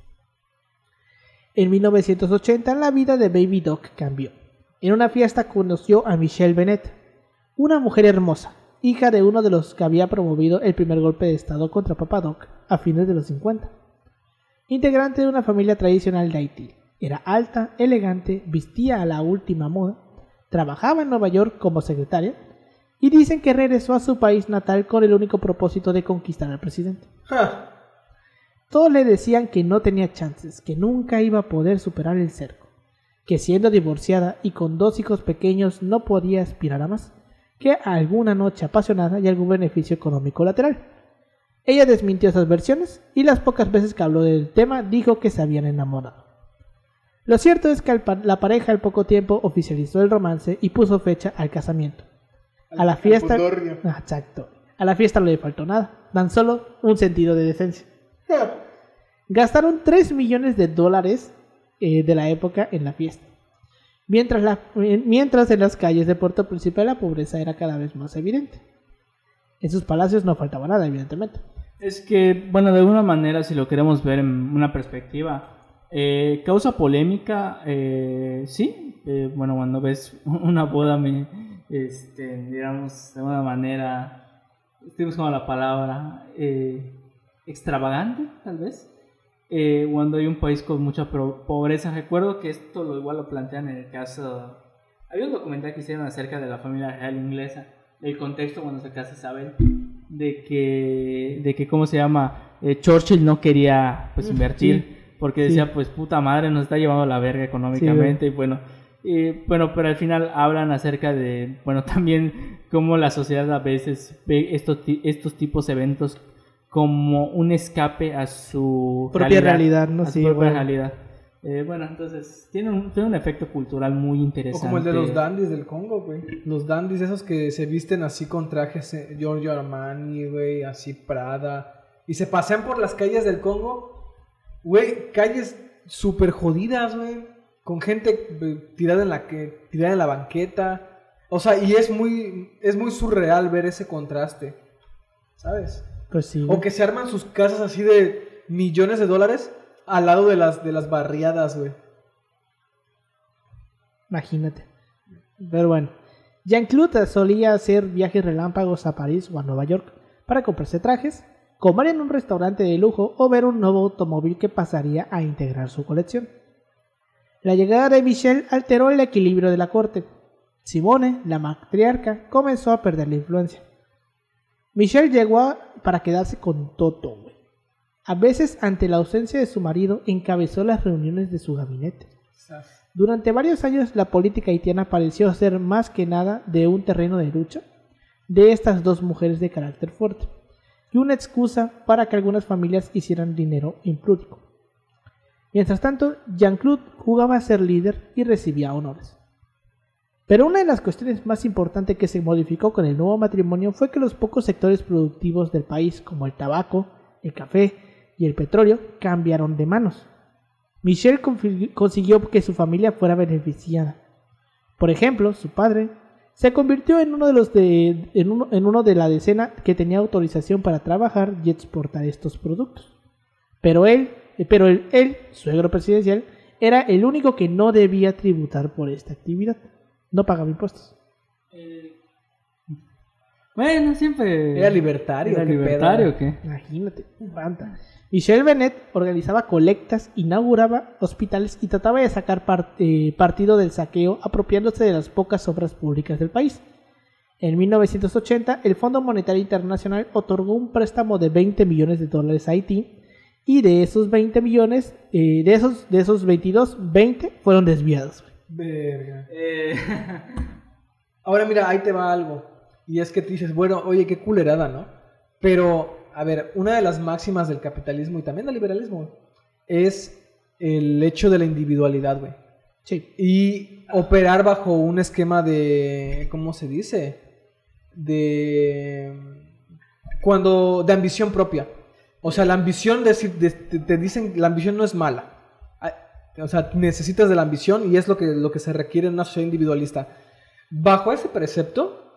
Speaker 1: En 1980 la vida de Baby Doc cambió. En una fiesta conoció a Michelle Bennett, una mujer hermosa, hija de uno de los que había promovido el primer golpe de estado contra Papa Doc a fines de los 50. Integrante de una familia tradicional de Haití, era alta, elegante, vestía a la última moda, trabajaba en Nueva York como secretaria y dicen que regresó a su país natal con el único propósito de conquistar al presidente. Todos le decían que no tenía chances, que nunca iba a poder superar el cerco, que siendo divorciada y con dos hijos pequeños no podía aspirar a más, que a alguna noche apasionada y algún beneficio económico lateral. Ella desmintió esas versiones y las pocas veces que habló del tema dijo que se habían enamorado. Lo cierto es que la pareja al poco tiempo oficializó el romance y puso fecha al casamiento. A la fiesta... Ah, Exacto. A la fiesta no le faltó nada, tan solo un sentido de decencia. Gastaron 3 millones de dólares eh, de la época en la fiesta. Mientras, mientras en las calles de Puerto Príncipe la pobreza era cada vez más evidente. En sus palacios no faltaba nada, evidentemente.
Speaker 3: Es que, bueno, de alguna manera, si lo queremos ver en una perspectiva, eh, causa polémica, eh, sí. Bueno, cuando ves una boda, me, este, digamos, de alguna manera, estoy buscando la palabra, extravagante, tal vez. Eh, cuando hay un país con mucha pobreza, recuerdo que esto lo igual lo plantean en el caso. Había un documental que hicieron acerca de la familia real inglesa, el contexto cuando se casa Isabel, de que, de que ¿cómo se llama? Eh, Churchill no quería pues invertir porque
Speaker 1: Sí.
Speaker 3: decía pues puta madre nos está llevando la verga económicamente y bueno, bueno, pero al final hablan acerca de, bueno, también cómo la sociedad a veces ve estos, estos tipos de eventos como un escape a su
Speaker 1: Propia realidad, ¿no?
Speaker 3: a su
Speaker 1: Sí,
Speaker 3: propia
Speaker 1: bueno.
Speaker 3: realidad. Eh, bueno, entonces tiene un, tiene un efecto cultural muy
Speaker 2: O
Speaker 3: interesante.
Speaker 2: como el de los dandies del Congo, güey. Los dandies esos que se visten así con trajes eh, Giorgio Armani, güey, así Prada. Y se pasean por las calles del Congo. Güey, calles súper jodidas, güey. Con gente eh, tirada en la que tirada en la banqueta. O sea, y es muy es muy surreal ver ese contraste. ¿Sabes?
Speaker 1: Pues sí.
Speaker 2: O que se arman sus casas así de millones de dólares al lado de las de las barriadas, güey.
Speaker 1: Imagínate. Pero bueno. Jean-Claude solía hacer viajes relámpagos a París o a Nueva York para comprarse trajes, comer en un restaurante de lujo o ver un nuevo automóvil que pasaría a integrar su colección. La llegada de Michelle alteró el equilibrio de la corte. Simone, la matriarca, comenzó a perder la influencia. Michelle llegó a- para quedarse con Toto. güey. A veces, ante la ausencia de su marido, encabezó las reuniones de su gabinete. Durante varios años la política haitiana pareció ser más que nada de un terreno de lucha de estas dos mujeres de carácter fuerte y una excusa para que algunas familias hicieran dinero impúdico. Mientras tanto, Jean-Claude jugaba a ser líder y recibía honores. Pero una de las cuestiones más importantes que se modificó con el nuevo matrimonio fue que los pocos sectores productivos del país, como el tabaco, el café y el petróleo, cambiaron de manos. Michelle consiguió que su familia fuera beneficiada. Por ejemplo, su padre se convirtió en uno de los de, en uno, en uno de la decena que tenía autorización para trabajar y exportar estos productos. Pero él, eh, pero el, él, suegro presidencial, era el único que no debía tributar por esta actividad. No pagaba impuestos.
Speaker 3: Eh, Bueno, siempre...
Speaker 2: Era libertario,
Speaker 3: ¿Era libertario qué?
Speaker 1: Imagínate, espanta. Michelle Bennett organizaba colectas, inauguraba hospitales y trataba de sacar eh, partido del saqueo apropiándose de las pocas obras públicas del país. En 1980, el Fondo Monetario Internacional otorgó un préstamo de 20 millones de dólares a Haití Y de esos 20 millones, eh, de, esos, de esos 22, 20 fueron desviados.
Speaker 2: Verga.
Speaker 3: Eh,
Speaker 2: Ahora mira, ahí te va algo. Y es que te dices, bueno, oye, qué culerada, ¿no? Pero, a ver, una de las máximas del capitalismo y también del liberalismo es el hecho de la individualidad, güey.
Speaker 1: Sí.
Speaker 2: Y operar bajo un esquema de, ¿cómo se dice? De... Cuando... De ambición propia. O sea, la ambición, de, de- te, te dicen, la ambición no es mala. O sea, necesitas de la ambición y es lo que, lo que se requiere en una sociedad individualista. Bajo ese precepto,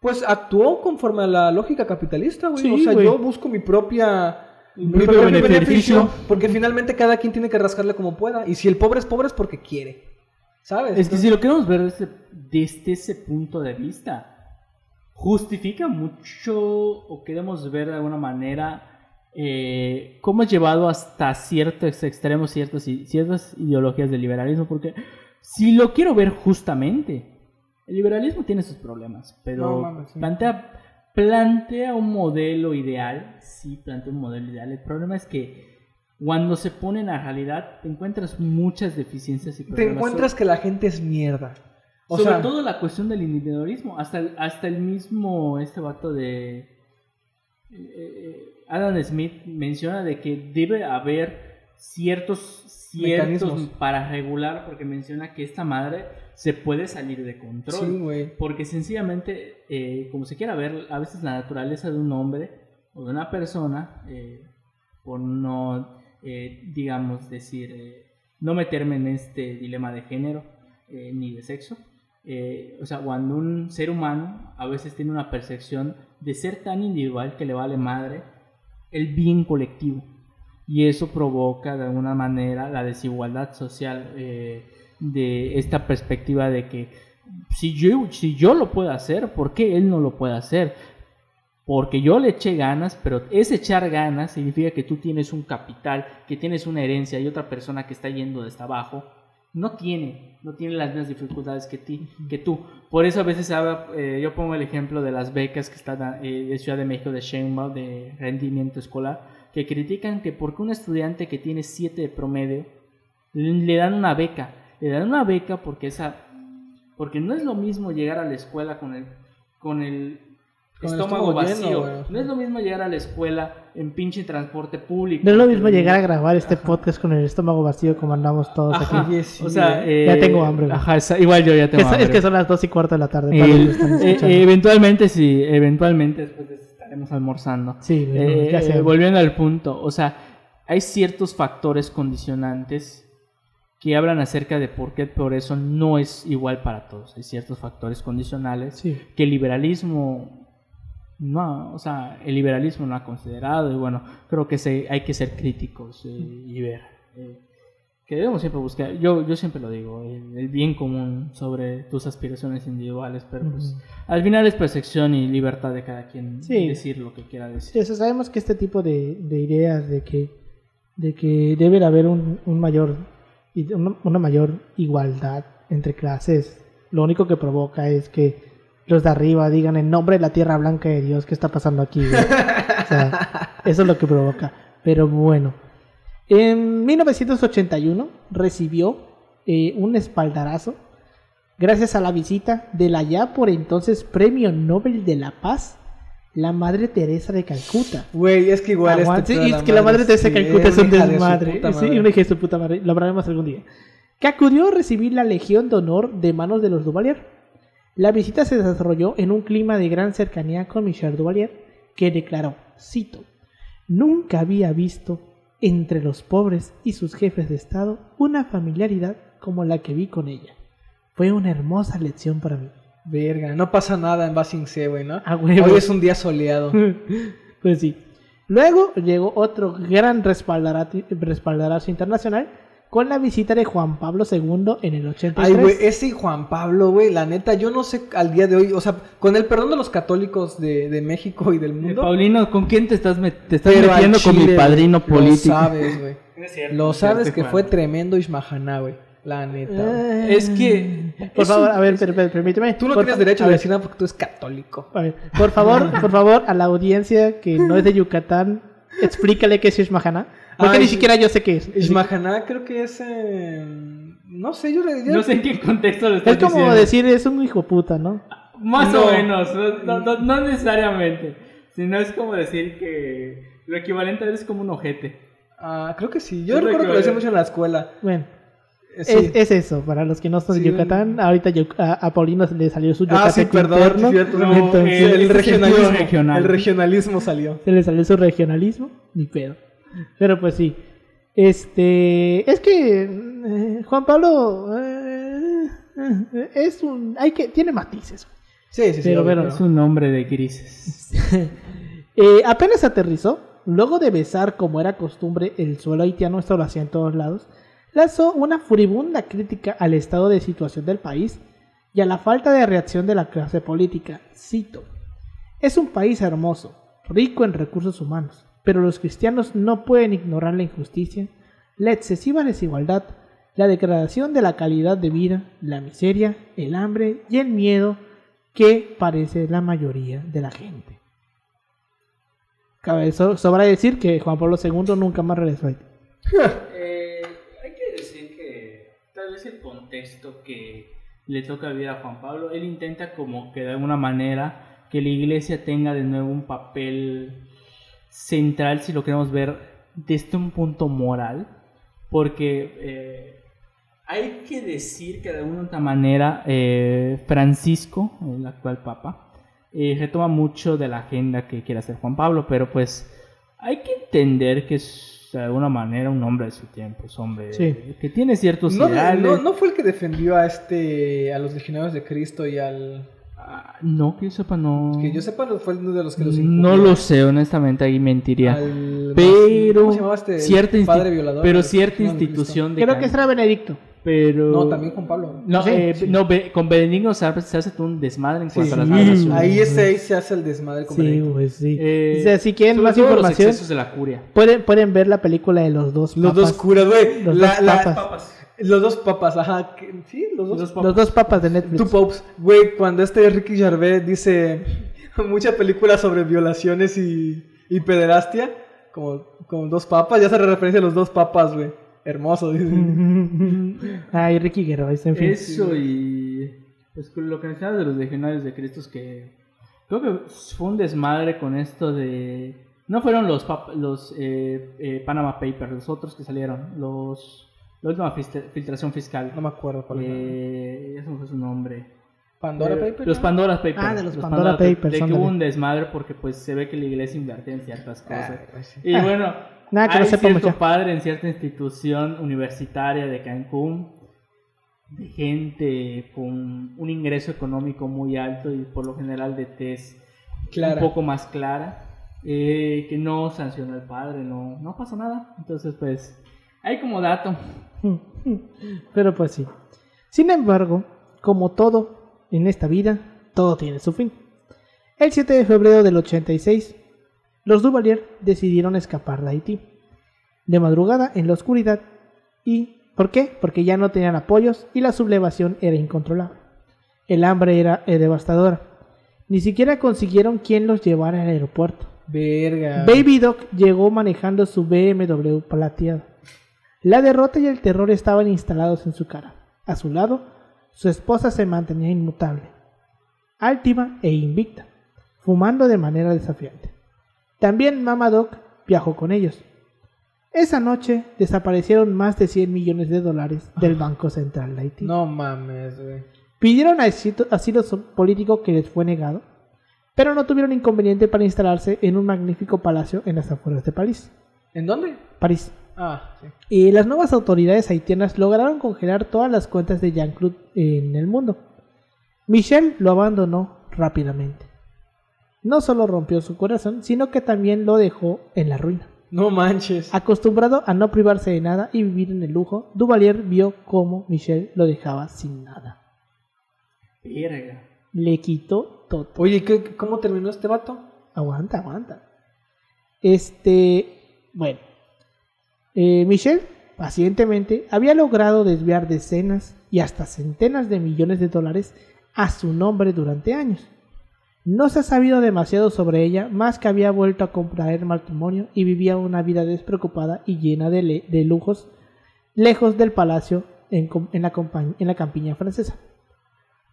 Speaker 2: pues actuó conforme a la lógica capitalista, güey.
Speaker 1: Sí,
Speaker 2: o sea,
Speaker 1: güey.
Speaker 2: yo busco mi propia...
Speaker 1: Mi propio beneficio.
Speaker 2: Porque finalmente cada quien tiene que rascarle como pueda. Y si el pobre es pobre es porque quiere. ¿Sabes?
Speaker 3: es que si lo queremos ver desde, desde ese punto de vista, justifica mucho o queremos ver de alguna manera eh, cómo es llevado hasta ciertos extremos ciertos, i- ciertas ideologías del liberalismo, porque si lo quiero ver justamente, el liberalismo tiene sus problemas, pero
Speaker 2: No mames, sí.
Speaker 3: plantea, plantea un modelo ideal, sí, plantea un modelo ideal, el problema es que cuando se pone en la realidad te encuentras muchas deficiencias y
Speaker 2: te
Speaker 3: problemas.
Speaker 2: encuentras que la gente es mierda. O
Speaker 3: Sobre
Speaker 2: sea,
Speaker 3: todo la cuestión del individualismo, hasta el, hasta el mismo este vato de eh, eh, Adam Smith menciona de que debe haber ciertos ciertos
Speaker 2: Mecanismos.
Speaker 3: para regular porque menciona que esta madre se puede salir de control.
Speaker 2: sí.
Speaker 3: Porque sencillamente, eh, como se quiera ver, a veces la naturaleza de un hombre o de una persona, eh, por no, eh, digamos, decir, eh, no meterme en este dilema de género eh, ni de sexo, o sea, cuando un ser humano a veces tiene una percepción de ser tan individual que le vale madre el bien colectivo. Y eso provoca de alguna manera la desigualdad social eh, de esta perspectiva de que si yo, si yo lo puedo hacer, ¿por qué él no lo puede hacer? Porque yo le eché ganas, pero ese echar ganas significa que tú tienes un capital, que tienes una herencia y otra persona que está yendo desde abajo no tiene, no tiene las mismas dificultades que, ti, que tú. Por eso a veces habla, eh, yo pongo el ejemplo de las becas que están eh, de Ciudad de México, de Sheinbaum, de rendimiento escolar, que critican que porque un estudiante que tiene 7 de promedio, le dan una beca. Le dan una beca porque esa porque no es lo mismo llegar a la escuela con el con el
Speaker 2: Con el
Speaker 3: estómago,
Speaker 2: estómago lleno,
Speaker 3: vacío.
Speaker 2: güey.
Speaker 3: no es lo mismo llegar a la escuela en pinche transporte público.
Speaker 1: No es lo mismo llegar a grabar este podcast con el estómago vacío como andamos todos
Speaker 3: Ajá,
Speaker 1: aquí.
Speaker 2: Sí,
Speaker 3: o sea,
Speaker 2: eh.
Speaker 1: Ya tengo hambre, güey.
Speaker 3: Ajá, igual yo ya tengo
Speaker 1: es, es
Speaker 3: hambre.
Speaker 1: que son las dos y cuarto de la tarde.
Speaker 3: El-
Speaker 1: están
Speaker 3: eh, eventualmente sí, eventualmente después estaremos almorzando.
Speaker 1: Sí,
Speaker 3: Eh,
Speaker 1: ya sé.
Speaker 3: eh, volviendo al punto, o sea, hay ciertos factores condicionantes que hablan acerca de por qué por eso no es igual para todos. Hay ciertos factores condicionales
Speaker 1: Sí.
Speaker 3: que el liberalismo no, o sea, el liberalismo no ha considerado y bueno, creo que se, hay que ser críticos eh, y ver eh, que debemos siempre buscar, yo, yo siempre lo digo, el, el bien común sobre tus aspiraciones individuales, pero pues al final es percepción y libertad de cada quien
Speaker 1: Sí.
Speaker 3: decir lo que quiera decir.
Speaker 1: Sí, o sea, sabemos que este tipo de, de ideas de que, de que debe de haber un, un mayor, una mayor igualdad entre clases, lo único que provoca es que los de arriba digan en nombre de la tierra blanca de Dios, ¿qué está pasando aquí? güey?" O sea, eso es lo que provoca. Pero bueno, en 1981 recibió eh, un espaldarazo gracias a la visita de la ya por entonces Premio Nobel de la Paz, la Madre Teresa de Calcuta.
Speaker 2: Güey, es que igual este
Speaker 1: sí, es que la Madre Teresa de Calcuta es un desmadre. Sí,
Speaker 2: madre.
Speaker 1: una hija de su puta madre. Lo hablaremos algún día. Que acudió a recibir la Legión de Honor de manos de los Duvalier. La visita se desarrolló en un clima de gran cercanía con Michel Duvalier, que declaró, cito, Nunca había visto entre los pobres y sus jefes de Estado una familiaridad como la que vi con ella. Fue una hermosa lección para mí.
Speaker 2: Verga, no pasa nada en Basingse, güey, ¿no?
Speaker 1: A huevo.
Speaker 2: Hoy es un día soleado.
Speaker 1: pues sí. Luego llegó otro gran respaldarazo internacional con la visita de Juan Pablo II en el 83.
Speaker 2: Ay, güey, ese Juan Pablo, güey, la neta, yo no sé al día de hoy, o sea, con el perdón de los católicos de, de México y del
Speaker 3: Eh,
Speaker 2: mundo.
Speaker 3: Paulino, ¿con quién te estás, met- te estás metiendo con mi padrino político?
Speaker 2: Lo sabes, güey. Lo sabes
Speaker 3: cierto,
Speaker 2: que
Speaker 3: Juan.
Speaker 2: fue tremendo Ishmahaná, güey. La neta.
Speaker 1: Eh,
Speaker 3: Es que...
Speaker 1: Por
Speaker 3: es
Speaker 1: favor,
Speaker 3: un-
Speaker 1: a ver, per- per- permíteme.
Speaker 2: Tú no
Speaker 1: Por
Speaker 2: tienes derecho
Speaker 1: a
Speaker 2: decir nada porque tú eres católico.
Speaker 1: a ver, por favor, por favor, a la audiencia que no es de Yucatán, explícale qué es Shishmahana. Porque
Speaker 2: Ah,
Speaker 1: ni siquiera yo sé qué es.
Speaker 2: Ishmahaná creo que es... eh, no sé, yo... yo-
Speaker 3: No sé en qué contexto lo estás
Speaker 1: Es como
Speaker 3: diciendo.
Speaker 1: decir, es un hijo puta, ¿no?
Speaker 3: Más
Speaker 2: No.
Speaker 3: o menos, no, no- necesariamente. Sino es como decir que lo equivalente a él es como un ojete.
Speaker 2: Ah, creo que sí. Yo
Speaker 3: Es lo
Speaker 2: recuerdo que lo decía mucho en la escuela.
Speaker 1: Bueno,
Speaker 2: Eh, sí.
Speaker 1: es, es eso, para los que no son de
Speaker 2: Sí,
Speaker 1: Yucatán. Ahorita yo- a, a Paulino le salió su
Speaker 2: Ah,
Speaker 1: yucateco
Speaker 2: sí, perdón,
Speaker 1: interno.
Speaker 2: sí, cierto.
Speaker 3: No,
Speaker 1: entonces,
Speaker 2: el, regionalismo,
Speaker 3: regional.
Speaker 2: el regionalismo salió.
Speaker 1: se le salió su regionalismo, ni pedo. Pero pues sí. Este, es que eh, Juan Pablo eh, eh, es un, hay que, tiene matices.
Speaker 2: Sí, sí, sí.
Speaker 1: Pero,
Speaker 3: Es un hombre de grises.
Speaker 1: Eh, apenas aterrizó, luego de besar como era costumbre el suelo haitiano, esto lo hacía en todos lados, lanzó una furibunda crítica al estado de situación del país y a la falta de reacción de la clase política. Cito, es un país hermoso, rico en recursos humanos, pero los cristianos no pueden ignorar la injusticia, la excesiva desigualdad, la degradación de la calidad de vida, la miseria, el hambre y el miedo que parece la mayoría de la gente. Cabe so- sobra decir que Juan Pablo II nunca más regresó.
Speaker 3: Eh, hay que decir que tal vez el contexto que le toca vivir a Juan Pablo, él intenta como que de alguna manera que la iglesia tenga de nuevo un papel central, si lo queremos ver desde un punto moral, porque eh, hay que decir que de alguna otra manera eh, Francisco, el actual papa, eh, retoma mucho de la agenda que quiere hacer Juan Pablo, pero pues hay que entender que es de alguna manera un hombre de su tiempo, es hombre
Speaker 1: Sí.
Speaker 3: que tiene ciertos
Speaker 2: No,
Speaker 3: ideales.
Speaker 2: no, no fue el que defendió a este a los legionarios de Cristo y al
Speaker 3: no, que yo sepa, no.
Speaker 2: que yo sepa no fue uno de los que los
Speaker 3: no lo sé, honestamente, ahí mentiría.
Speaker 2: Al-
Speaker 3: pero
Speaker 2: ¿cómo se llamaba este?
Speaker 3: Cierta,
Speaker 2: padre violador
Speaker 3: pero cierta
Speaker 2: no,
Speaker 3: institución de
Speaker 1: Creo que será Benedicto.
Speaker 3: pero
Speaker 2: No, también Juan Pablo.
Speaker 3: no,
Speaker 1: Sí,
Speaker 3: eh,
Speaker 1: sí.
Speaker 3: no, con Benigno se hace, se hace todo un desmadre en
Speaker 2: Sí,
Speaker 3: cuanto a las
Speaker 1: sí.
Speaker 3: relaciones.
Speaker 2: Ahí ese ahí se hace el desmadre con
Speaker 1: Sí,
Speaker 2: Benedicto.
Speaker 1: pues sí.
Speaker 3: Eh,
Speaker 1: o sea, si quieren más
Speaker 3: los
Speaker 1: información,
Speaker 3: excesos de la curia.
Speaker 1: pueden, pueden ver la película de los dos
Speaker 2: Los
Speaker 1: papas.
Speaker 2: dos curas, güey.
Speaker 1: Los
Speaker 2: La-
Speaker 1: dos
Speaker 2: la-
Speaker 1: papas.
Speaker 2: Los dos papas, ajá. que- Sí, los dos.
Speaker 3: Los papas.
Speaker 1: Los dos papas de Netflix.
Speaker 2: Two Popes. Güey, cuando este Ricky Gervais dice mucha película sobre violaciones y, y pederastia, como, como dos papas, ya se referencia a los dos papas, güey. Hermoso, dice.
Speaker 1: Ay, Ricky Gervais, en fin.
Speaker 3: Eso y pues lo que mencionabas de los legionarios de Cristo es que creo que fue un desmadre con esto de no fueron los pap- los eh, eh, Panama Papers los otros que salieron los la última filtración fiscal
Speaker 2: No me acuerdo cuál era.
Speaker 3: eh, ya se me fue su nombre
Speaker 2: Pandora
Speaker 3: Eh,
Speaker 2: Papers.
Speaker 3: los
Speaker 2: ¿no?
Speaker 3: Pandora Papers
Speaker 1: Ah, de los Pandora
Speaker 3: Pa-
Speaker 1: Papers,
Speaker 3: de que hubo un desmadre porque pues se ve que la iglesia invertía en ciertas cosas
Speaker 2: Ah, sí.
Speaker 3: y
Speaker 1: Ah,
Speaker 3: bueno
Speaker 1: nada que no
Speaker 3: hay
Speaker 1: sepamos
Speaker 3: cierto
Speaker 1: ya.
Speaker 3: padre en cierta institución universitaria de Cancún de gente con un ingreso económico muy alto y por lo general de tez
Speaker 2: Clara.
Speaker 3: un poco más clara eh, que no sancionó al padre no no pasó nada entonces pues hay como dato
Speaker 1: Pero pues sí. Sin embargo, como todo en esta vida, todo tiene su fin. El 7 de febrero del 86, los Duvalier decidieron escapar de Haití. De madrugada, en la oscuridad. ¿Y por qué? Porque ya no tenían apoyos y la sublevación era incontrolable. El hambre era eh, devastadora. Ni siquiera consiguieron quien los llevara al aeropuerto.
Speaker 2: Verga.
Speaker 1: Baby Doc llegó manejando su BMW plateado. La derrota y el terror estaban instalados en su cara. A su lado, su esposa se mantenía inmutable, altiva e invicta, fumando de manera desafiante. También Mama Doc viajó con ellos. Esa noche desaparecieron más de 100 millones de dólares del Banco Central de Haití.
Speaker 2: No mames, güey.
Speaker 1: Pidieron asilo, asilo político que les fue negado, pero no tuvieron inconveniente para instalarse en un magnífico palacio en las afueras de París.
Speaker 2: ¿En dónde?
Speaker 1: París.
Speaker 2: Ah, sí.
Speaker 1: Y las nuevas autoridades haitianas lograron congelar todas las cuentas de Jean-Claude en el mundo. Michel lo abandonó rápidamente. No solo rompió su corazón, sino que también lo dejó en la ruina.
Speaker 2: No manches.
Speaker 1: Acostumbrado a no privarse de nada y vivir en el lujo, Duvalier vio cómo Michel lo dejaba sin nada.
Speaker 3: Verga.
Speaker 1: Le quitó todo.
Speaker 2: Oye, ¿qué, ¿cómo terminó este vato?
Speaker 1: Aguanta, aguanta. Este, bueno. Eh, Michel, pacientemente, había logrado desviar decenas y hasta centenas de millones de dólares a su nombre durante años. No se ha sabido demasiado sobre ella, más que había vuelto a contraer matrimonio y vivía una vida despreocupada y llena de, lujos, lejos del palacio en, la, en la campiña francesa.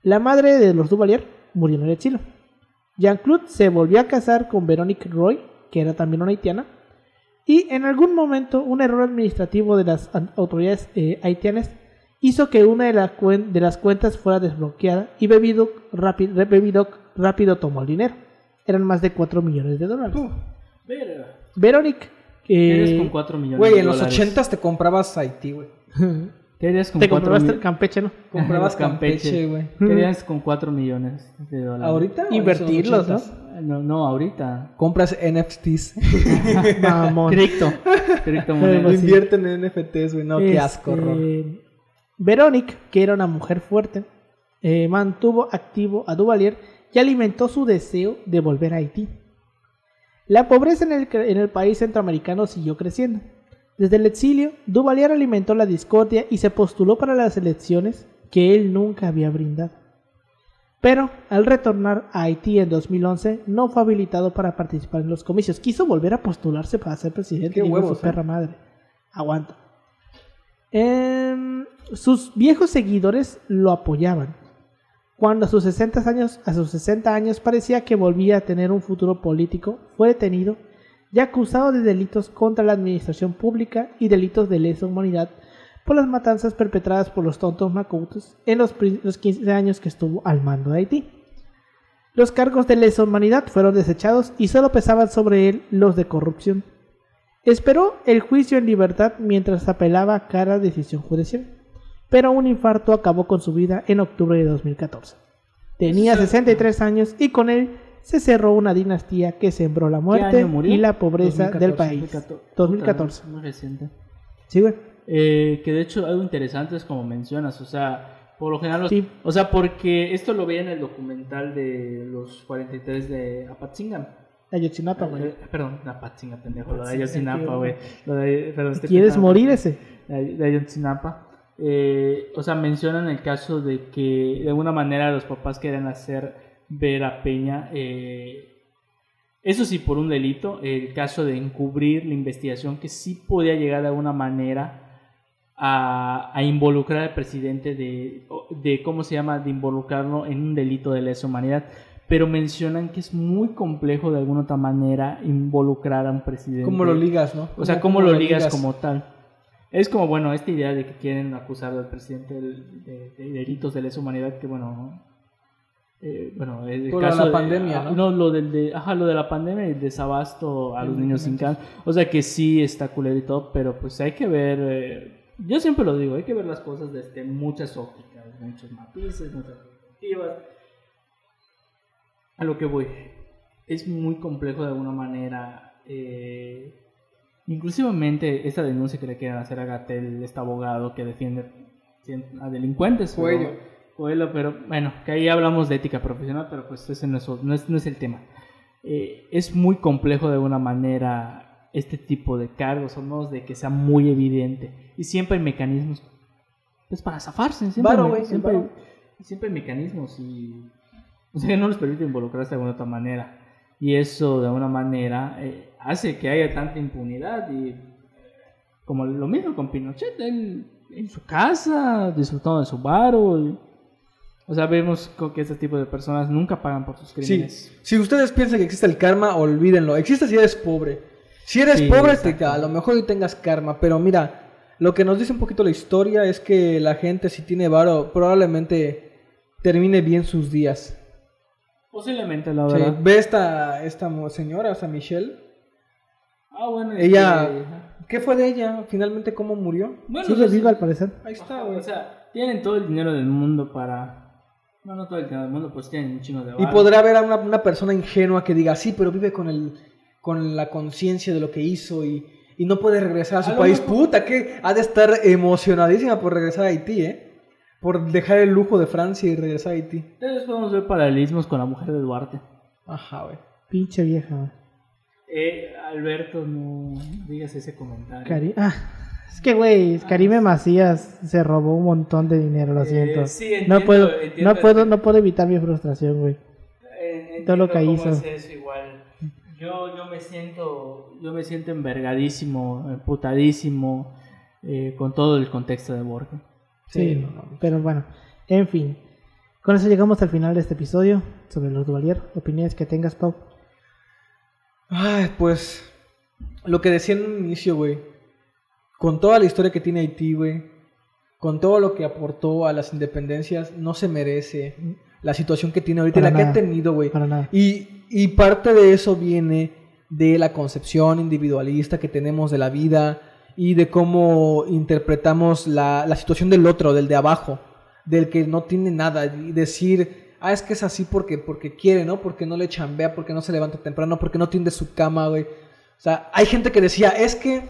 Speaker 1: La madre de los Duvalier murió en el exilio. Jean-Claude se volvió a casar con Veronique Roy, que era también una haitiana, y en algún momento un error administrativo de las an- autoridades eh, haitianas hizo que una de, la cuen- de las cuentas fuera desbloqueada y Bebido rápido, Bebidoc rápido tomó el dinero. Eran más de 4 millones de dólares. Veronique,
Speaker 3: ¿Qué
Speaker 1: eh,
Speaker 3: eres con 4 millones
Speaker 2: Güey,
Speaker 3: de
Speaker 2: en los
Speaker 3: dólares?
Speaker 2: 80 te comprabas Haití, güey.
Speaker 3: ¿Qué harías con
Speaker 1: te
Speaker 3: 4
Speaker 1: compraste
Speaker 3: millones?
Speaker 1: Campeche, ¿no?
Speaker 2: Comprabas
Speaker 3: Campeche.
Speaker 2: Güey.
Speaker 3: ¿Qué harías con 4 millones de dólares?
Speaker 2: ¿Ahorita?
Speaker 1: Invertirlos,
Speaker 2: los
Speaker 1: ¿no?
Speaker 2: 80s?
Speaker 3: No, no, ahorita.
Speaker 2: Compras NFTs.
Speaker 1: Mamón.
Speaker 3: Cripto. Criptomonedas.
Speaker 2: Invierten en NFTs, güey. No, qué
Speaker 1: Este,
Speaker 2: asco, horror.
Speaker 1: Veronique, que era una mujer fuerte, eh, mantuvo activo a Duvalier y alimentó su deseo de volver a Haití. La pobreza el, en el país centroamericano siguió creciendo. Desde el exilio, Duvalier alimentó la discordia y se postuló para las elecciones que él nunca había brindado. Pero al retornar a Haití en 2011, no fue habilitado para participar en los comicios. Quiso volver a postularse para ser presidente.
Speaker 2: Huevos,
Speaker 1: su perra
Speaker 2: ¿eh?
Speaker 1: madre. Aguanta. Em, sus viejos seguidores lo apoyaban. Cuando a sus 60 años, a sus 60 años parecía que volvía a tener un futuro político, fue detenido y acusado de delitos contra la administración pública y delitos de lesa humanidad por las matanzas perpetradas por los tontos macutos en los, los 15 años que estuvo al mando de Haití. Los cargos de lesa humanidad fueron desechados y solo pesaban sobre él los de corrupción. Esperó el juicio en libertad mientras apelaba a cada decisión judicial, pero un infarto acabó con su vida en octubre de 2014. Tenía 63 años y con él se cerró una dinastía que sembró la
Speaker 3: ¿Qué
Speaker 1: muerte y la pobreza
Speaker 2: 2014,
Speaker 1: del país. 2014.
Speaker 3: Muy reciente.
Speaker 1: Sí, güey.
Speaker 3: Eh, que de hecho algo interesante es como mencionas, o sea, por lo general, los-
Speaker 1: Sí.
Speaker 3: o sea, porque esto lo veía en el documental de los 43 de Apatzingán.
Speaker 1: Ayotzinapa, güey.
Speaker 3: Eh, perdón, Apatzingán, pendejo, lo de Ayotzinapa, güey. Lo de- perdón, estoy
Speaker 1: ¿Quieres morir ese?
Speaker 3: de de Ayotzinapa. Eh, o sea, mencionan el caso de que de alguna manera los papás querían hacer ver a Peña, eh, eso sí, por un delito, el caso de encubrir la investigación que sí podía llegar de alguna manera a, a involucrar al presidente de, de, ¿cómo se llama?, de involucrarlo en un delito de lesa humanidad. Pero mencionan que es muy complejo de alguna otra manera involucrar a un presidente.
Speaker 2: ¿Cómo lo ligas, no?
Speaker 3: O sea, ¿cómo, lo ligas, como tal? Es como, bueno, esta idea de que quieren acusar al presidente de, de delitos de lesa humanidad, que bueno, eh, bueno, el
Speaker 2: Por
Speaker 3: caso
Speaker 2: la
Speaker 3: de-
Speaker 2: pandemia,
Speaker 3: ah,
Speaker 2: ¿no?
Speaker 3: lo del de, ajá, lo de la pandemia y el desabasto a los
Speaker 2: Sí,
Speaker 3: niños sin can, o sea que sí está culero y todo, pero pues hay que ver, eh, yo siempre lo digo, hay que ver las cosas desde muchas ópticas, muchos matices, muchas perspectivas. A lo que voy, es muy complejo de alguna manera. Eh, inclusivamente esta denuncia que le quieren hacer a Gatel, este abogado que defiende a delincuentes. pero-
Speaker 2: Coelho.
Speaker 3: Pero bueno, que ahí hablamos de ética profesional, pero pues ese no es, no es, no es el tema. Eh, es muy complejo de alguna manera este tipo de cargos, o no de que sea muy evidente. Y siempre hay mecanismos pues para zafarse. Siempre, hay-
Speaker 2: el
Speaker 3: siempre,
Speaker 2: varo.
Speaker 3: siempre hay mecanismos y o sea, que no les permite involucrarse de alguna otra manera. Y eso de alguna manera eh, hace que haya tanta impunidad y como lo mismo con Pinochet, él en su casa, disfrutando de su baro. y- o sea, vemos que este tipo de personas nunca pagan por sus
Speaker 2: Sí.
Speaker 3: crímenes.
Speaker 2: Si ustedes piensan que existe el karma, olvídenlo. Existe si eres pobre. Si eres
Speaker 3: Sí,
Speaker 2: pobre, te- a lo mejor y tengas karma. Pero mira, lo que nos dice un poquito la historia es que la gente, si tiene varo, probablemente termine bien sus días.
Speaker 3: Posiblemente, la
Speaker 2: Sí,
Speaker 3: verdad.
Speaker 2: Ve esta, esta señora, esta Michelle.
Speaker 3: Ah, bueno.
Speaker 2: Ella-
Speaker 3: que-
Speaker 2: ¿Qué fue de ella? Finalmente, ¿cómo murió?
Speaker 3: Bueno,
Speaker 1: Sigue
Speaker 3: o sea,
Speaker 1: viva al parecer.
Speaker 2: Ahí está, güey.
Speaker 3: O sea, tienen todo el dinero del mundo para. No, no todo el del mundo, pues tienen un chingo de
Speaker 2: Y
Speaker 3: varo.
Speaker 2: podrá haber a una, una persona ingenua que diga, sí, pero vive con el con la conciencia de lo que hizo y, y no puede regresar a su
Speaker 3: A
Speaker 2: país.
Speaker 3: mejor-
Speaker 2: Puta, que ha de estar emocionadísima por regresar a Haití, ¿eh? Por dejar el lujo de Francia y regresar a Haití.
Speaker 3: Entonces podemos ver paralelismos con la mujer de Duarte.
Speaker 2: Ajá, güey.
Speaker 1: Pinche vieja, güey.
Speaker 3: Eh, Alberto, no digas ese comentario.
Speaker 1: Cari- ah, es que, güey, Karime Macías se robó un montón de dinero, lo
Speaker 3: Eh,
Speaker 1: siento.
Speaker 3: sí,
Speaker 1: no
Speaker 3: entiendo,
Speaker 1: puedo,
Speaker 3: entiendo
Speaker 1: no puedo, no puedo evitar mi frustración, güey. Todo lo que hizo.
Speaker 3: cómo es eso igual. Yo, yo me siento yo me siento envergadísimo, emputadísimo eh, con todo el contexto de Borja.
Speaker 1: Sí,
Speaker 2: no, no.
Speaker 1: pero bueno, en fin. Con eso llegamos al final de este episodio sobre los Duvalier. Opiniones que tengas, Pau.
Speaker 2: Ay, pues. Lo que decía en un inicio, güey. Con toda la historia que tiene Haití, güey. Con todo lo que aportó a las independencias, no se merece la situación que tiene ahorita y la que ha tenido, güey.
Speaker 1: Para nada.
Speaker 2: Y, y parte de eso viene de la concepción individualista que tenemos de la vida y de cómo interpretamos la, la situación del otro, del de abajo, del que no tiene nada. Y decir, ah, es que es así porque, porque quiere, ¿no? Porque no le chambea, porque no se levanta temprano, porque no tiende su cama, güey. O sea, hay gente que decía, es que,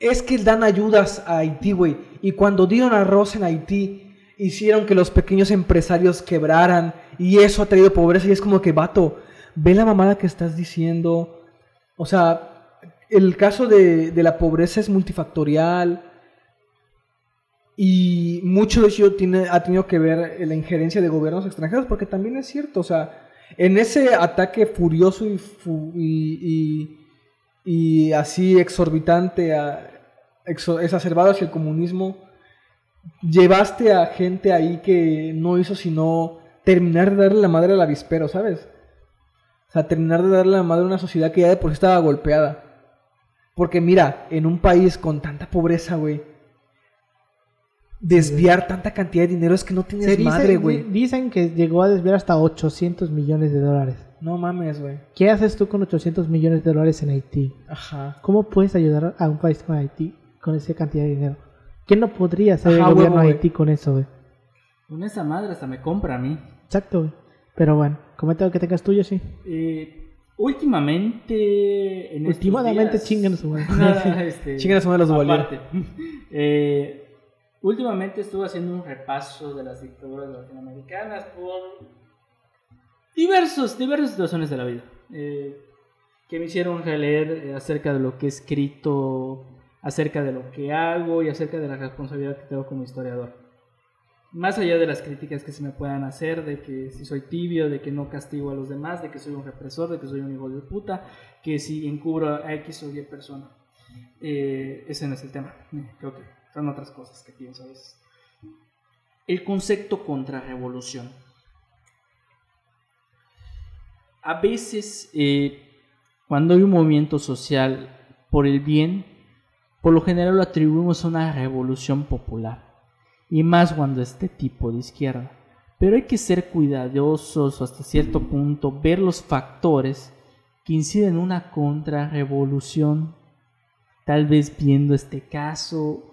Speaker 2: es que dan ayudas a Haití, güey. Y cuando dieron arroz en Haití, hicieron que los pequeños empresarios quebraran. Y eso ha traído pobreza. Y es como que, vato, ve la mamada que estás diciendo. O sea, el caso de, de la pobreza es multifactorial. Y mucho de ello tiene, ha tenido que ver la injerencia de gobiernos extranjeros, porque también es cierto, o sea, en ese ataque furioso y, fu- y, y- y así exorbitante, a- exacerbado hacia el comunismo, llevaste a gente ahí que no hizo sino terminar de darle la madre al avispero, ¿sabes? O sea, terminar de darle la madre a una sociedad que ya de por sí estaba golpeada. Porque mira, en un país con tanta pobreza, güey, desviar tanta cantidad de dinero es que no tienes
Speaker 1: dice-
Speaker 2: madre, güey.
Speaker 1: di- Dicen que llegó a desviar hasta 800 millones de dólares.
Speaker 2: No mames, güey.
Speaker 1: ¿Qué haces tú con 800 millones de dólares en Haití?
Speaker 2: Ajá.
Speaker 1: ¿Cómo puedes ayudar a un país como Haití con esa cantidad de dinero? ¿Qué no podría hacer
Speaker 2: Ajá,
Speaker 1: el gobierno de. Haití con eso, güey?
Speaker 3: Con esa madre hasta me compra a mí.
Speaker 1: Exacto, güey. Pero bueno, comenta lo que tengas tuyo, sí.
Speaker 3: Eh, últimamente. En
Speaker 1: Últimamente chingan su madre.
Speaker 3: Nada, este,
Speaker 2: Chingan su madre los
Speaker 3: aparte. Eh, últimamente estuve haciendo un repaso de las dictaduras latinoamericanas por diversos, diversas situaciones de la vida. eh, que me hicieron releer acerca de lo que he escrito, acerca de lo que hago y acerca de la responsabilidad que tengo como historiador. Más allá de las críticas que se me puedan hacer, de que si soy tibio, de que no castigo a los demás, de que soy un represor, de que soy un hijo de puta, que si encubro a X o Y persona. Eh, ese no es el tema. Eh, Creo que son otras cosas que pienso a veces. El concepto contrarrevolución. A veces, eh, cuando hay un movimiento social por el bien, por lo general lo atribuimos a una revolución popular. Y más cuando es de tipo de izquierda. Pero hay que ser cuidadosos hasta cierto punto, ver los factores que inciden en una contrarrevolución. Tal vez viendo este caso,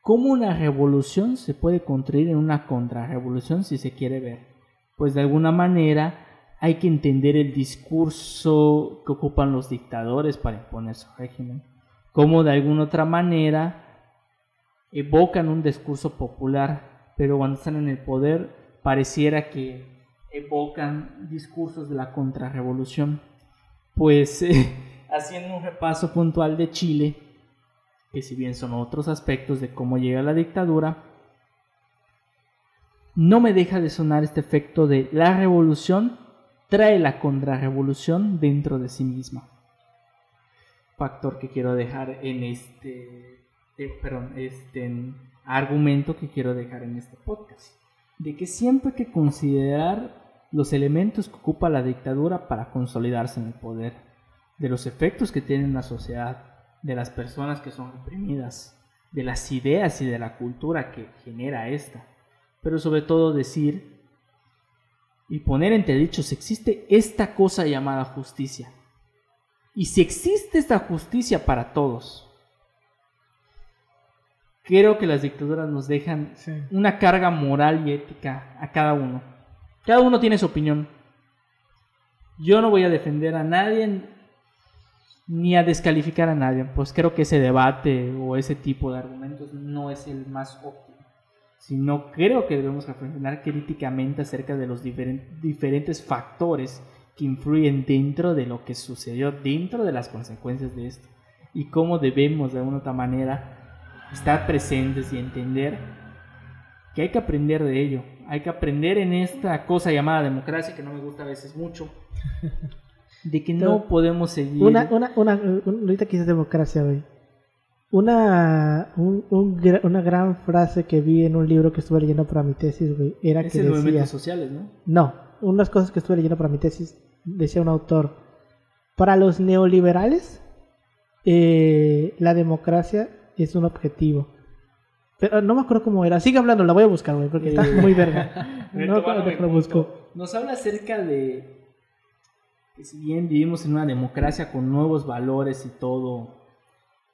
Speaker 3: cómo una revolución se puede construir en una contrarrevolución si se quiere ver. Pues de alguna manera hay que entender el discurso que ocupan los dictadores para imponer su régimen. Cómo de alguna otra manera evocan un discurso popular, pero cuando están en el poder pareciera que evocan discursos de la contrarrevolución. Pues eh, haciendo un repaso puntual de Chile, que si bien son otros aspectos de cómo llega la dictadura, no me deja de sonar este efecto de la revolución trae la contrarrevolución dentro de sí misma. Factor que quiero dejar en este, eh, perdón, este en argumento que quiero dejar en este podcast, de que siempre hay que considerar los elementos que ocupa la dictadura para consolidarse en el poder, de los efectos que tiene en la sociedad, de las personas que son reprimidas, de las ideas y de la cultura que genera esta, pero sobre todo decir y poner entre dichos existe esta cosa llamada justicia. Y si existe esta justicia para todos, creo que las dictaduras nos dejan
Speaker 2: Sí.
Speaker 3: una carga moral y ética a cada uno. Cada uno tiene su opinión. Yo no voy a defender a nadie ni a descalificar a nadie, pues creo que ese debate o ese tipo de argumentos no es el más óptimo, sino creo que debemos reflexionar críticamente acerca de los diferen- diferentes factores que influyen dentro de lo que sucedió, dentro de las consecuencias de esto, y cómo debemos de alguna u otra manera estar presentes y entender que hay que aprender de ello. hay que aprender en esta cosa llamada democracia, que no me gusta a veces mucho, de que no podemos seguir...
Speaker 1: Una, una, una, un- ahorita que democracia, güey. Una, un- un una gran frase que vi en un libro que estuve leyendo para mi tesis, güey, era
Speaker 3: es
Speaker 1: que decía...
Speaker 3: movimientos sociales, ¿no?
Speaker 1: No, unas cosas que estuve leyendo para mi tesis, decía un autor, para los neoliberales, eh, la democracia es un objetivo. Pero no me acuerdo cómo era. Sigue hablando, la voy a buscar, güey, porque está muy verga. No, no,
Speaker 3: mi
Speaker 1: lo busco.
Speaker 3: Nos habla acerca de que si bien vivimos en una democracia con nuevos valores y todo,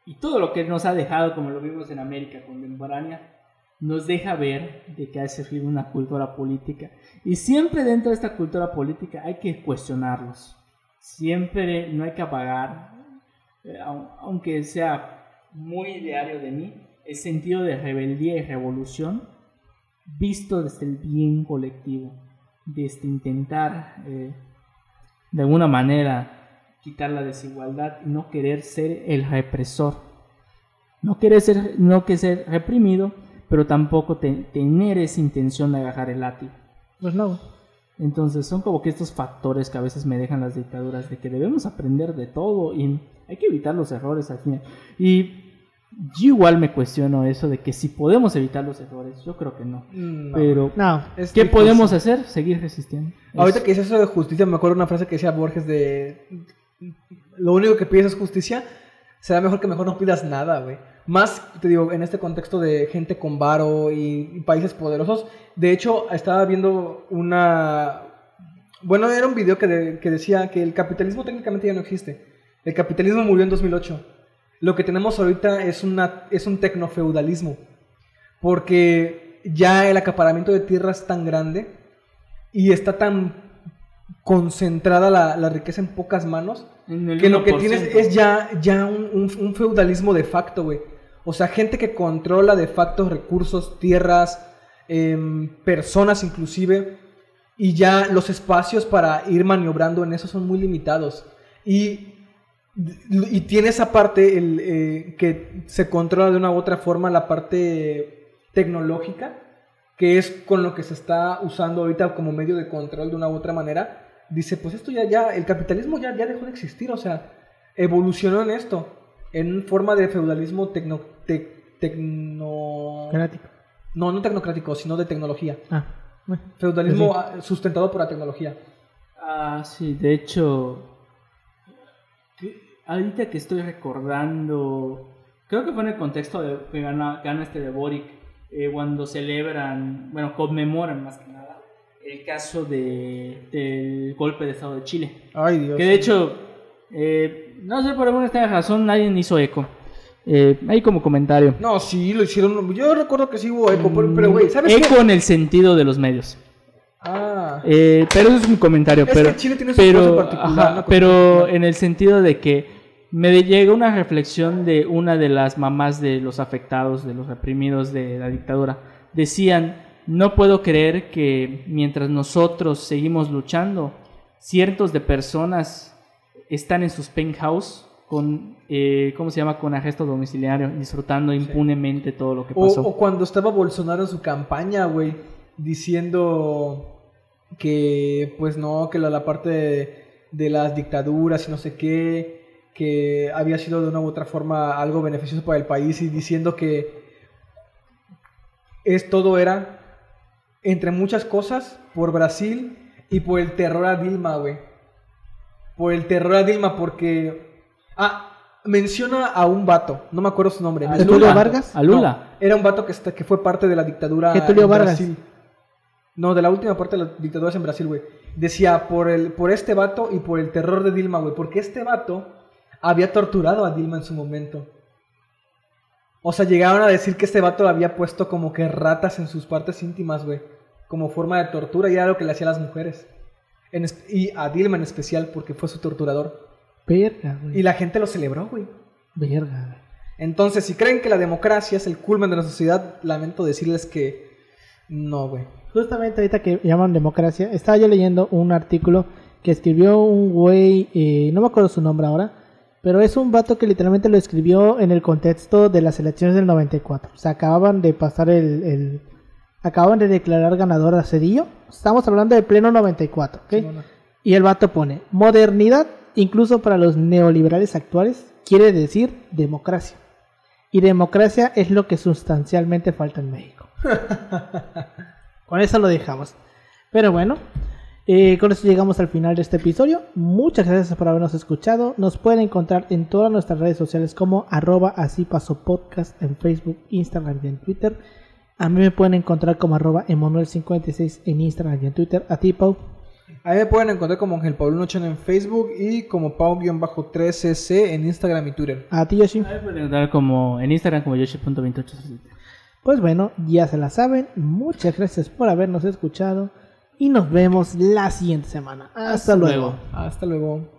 Speaker 3: y todo lo que nos ha dejado, como lo vimos en América contemporánea, nos deja ver de que ha surgido una cultura política. Y siempre dentro de esta cultura política hay que cuestionarlos. Siempre no hay que apagar, eh, au- aunque sea muy diario de mí, el sentido de rebeldía y revolución visto desde el bien colectivo, desde intentar eh, de alguna manera quitar la desigualdad y no querer ser el represor, no querer ser, no que ser reprimido, pero tampoco te- tener esa intención de agarrar el látigo.
Speaker 1: Pues no.
Speaker 3: Entonces son como que estos factores que a veces me dejan las dictaduras de que debemos aprender de todo y hay que evitar los errores al final. Y yo igual me cuestiono eso de que si podemos evitar los errores, yo creo que no.
Speaker 2: No.
Speaker 3: Pero
Speaker 1: No.
Speaker 2: Es
Speaker 3: ¿qué
Speaker 2: difícil.
Speaker 3: podemos hacer? Seguir resistiendo.
Speaker 2: Ahorita
Speaker 3: Es-
Speaker 2: que dices eso de justicia, me acuerdo una frase que decía Borges de... Lo único que pides es justicia, será mejor que mejor no pidas nada, güey. Más, te digo, en este contexto de gente con varo y, y países poderosos. De hecho, estaba viendo una... Bueno, era un video que, de- que decía que el capitalismo técnicamente ya no existe. El capitalismo murió en 2008. Lo que tenemos ahorita es, una, es un tecnofeudalismo. Porque ya el acaparamiento de tierra es tan grande y está tan concentrada la, la riqueza en pocas manos
Speaker 3: en
Speaker 2: que lo que
Speaker 3: 1%.
Speaker 2: tienes es ya, ya un, un- un feudalismo de facto, güey. O sea, gente que controla de facto recursos, tierras, em, personas inclusive, y ya los espacios para ir maniobrando en eso son muy limitados. Y, y tiene esa parte el, eh, que se controla de una u otra forma la parte tecnológica, que es con lo que se está usando ahorita como medio de control de una u otra manera. Dice, pues esto ya, ya, el capitalismo ya, ya dejó de existir, o sea, evolucionó en esto, en forma de feudalismo tecno, tec- tecno...
Speaker 1: Crático.
Speaker 2: No, no tecnocrático, sino de tecnología.
Speaker 1: Ah, bueno.
Speaker 2: Feudalismo
Speaker 1: Pues
Speaker 2: sustentado por la tecnología.
Speaker 3: Ah, sí, de hecho, ahorita que estoy recordando, creo que fue en el contexto de que gana, gana este de Boric, eh, cuando celebran, bueno, conmemoran más que nada, el caso de, del golpe de Estado de Chile.
Speaker 2: Ay, Dios.
Speaker 3: Que de hecho, eh, no sé por alguna extraña razón, nadie hizo eco. Eh, ahí como comentario.
Speaker 2: No, sí, lo hicieron. Yo recuerdo que sí hubo eco, pero, pero, güey, ¿sabes
Speaker 3: eco
Speaker 2: qué?
Speaker 3: en el sentido de los medios.
Speaker 2: Ah,
Speaker 3: Eh, pero eso es mi comentario.
Speaker 2: Es
Speaker 3: pero,
Speaker 2: que Chile tiene su cosa
Speaker 3: pero,
Speaker 2: particular,
Speaker 3: ajá, en el sentido de que me llega una reflexión de una de las mamás de los afectados, de los reprimidos de la dictadura. Decían, no puedo creer que mientras nosotros seguimos luchando, cientos de personas están en sus penthouse con, eh, ¿cómo se llama? Con arresto domiciliario, disfrutando impunemente todo lo que
Speaker 2: o,
Speaker 3: pasó.
Speaker 2: o cuando estaba Bolsonaro en su campaña, güey, diciendo que, pues no, que la, la parte de, de las dictaduras y no sé qué, que había sido de una u otra forma algo beneficioso para el país y diciendo que es todo era, entre muchas cosas, por Brasil y por el terror a Dilma, güey. Por el terror a Dilma, porque... Ah, menciona a un vato, no me acuerdo su nombre.
Speaker 3: A Lula.
Speaker 1: Vargas?
Speaker 3: A Lula.
Speaker 2: No, era un vato que, está- que fue parte de la dictadura
Speaker 1: Getulio
Speaker 2: en
Speaker 1: Vargas.
Speaker 2: Brasil. No, de la última parte de las dictaduras en Brasil, güey. Decía, por, el, por este vato y por el terror de Dilma, güey. Porque este vato había torturado a Dilma en su momento. O sea, llegaron a decir que este vato había puesto como que ratas en sus partes íntimas, güey. Como forma de tortura y era lo que le hacía a las mujeres. En y a Dilma en especial porque fue su torturador.
Speaker 1: Verga, güey.
Speaker 2: Y la gente lo celebró, güey.
Speaker 1: Verga, güey.
Speaker 2: Entonces, si creen que la democracia es el culmen de la sociedad, lamento decirles que no, güey.
Speaker 1: Justamente ahorita que llaman democracia, estaba yo leyendo un artículo que escribió un güey, eh, no me acuerdo su nombre ahora, pero es un vato que literalmente lo escribió en el contexto de las elecciones del 94. O sea, acababan de pasar el... el- acaban de declarar ganador a Cedillo. Estamos hablando de pleno 94, ¿ok? Y el vato pone, modernidad, incluso para los neoliberales actuales, quiere decir democracia. Y democracia es lo que sustancialmente falta en México. con eso lo dejamos. Pero bueno, eh, con eso llegamos al final de este episodio. Muchas gracias por habernos escuchado. Nos pueden encontrar en todas nuestras redes sociales como arroba así paso podcast en Facebook, Instagram y en Twitter. A mí me pueden encontrar como arroba Emanuel56 en Instagram y en Twitter. A ti, Pau.
Speaker 2: Ahí me pueden encontrar como Ángel Pablo Noche en Facebook y como Pau-3cc en Instagram y Twitter.
Speaker 1: A ti, Yoshi.
Speaker 3: Ahí pueden encontrar como en Instagram como yoshi.287.
Speaker 1: Pues bueno, ya se la saben. Muchas gracias por habernos escuchado. Y nos vemos la siguiente semana. Hasta, luego.
Speaker 2: Hasta luego.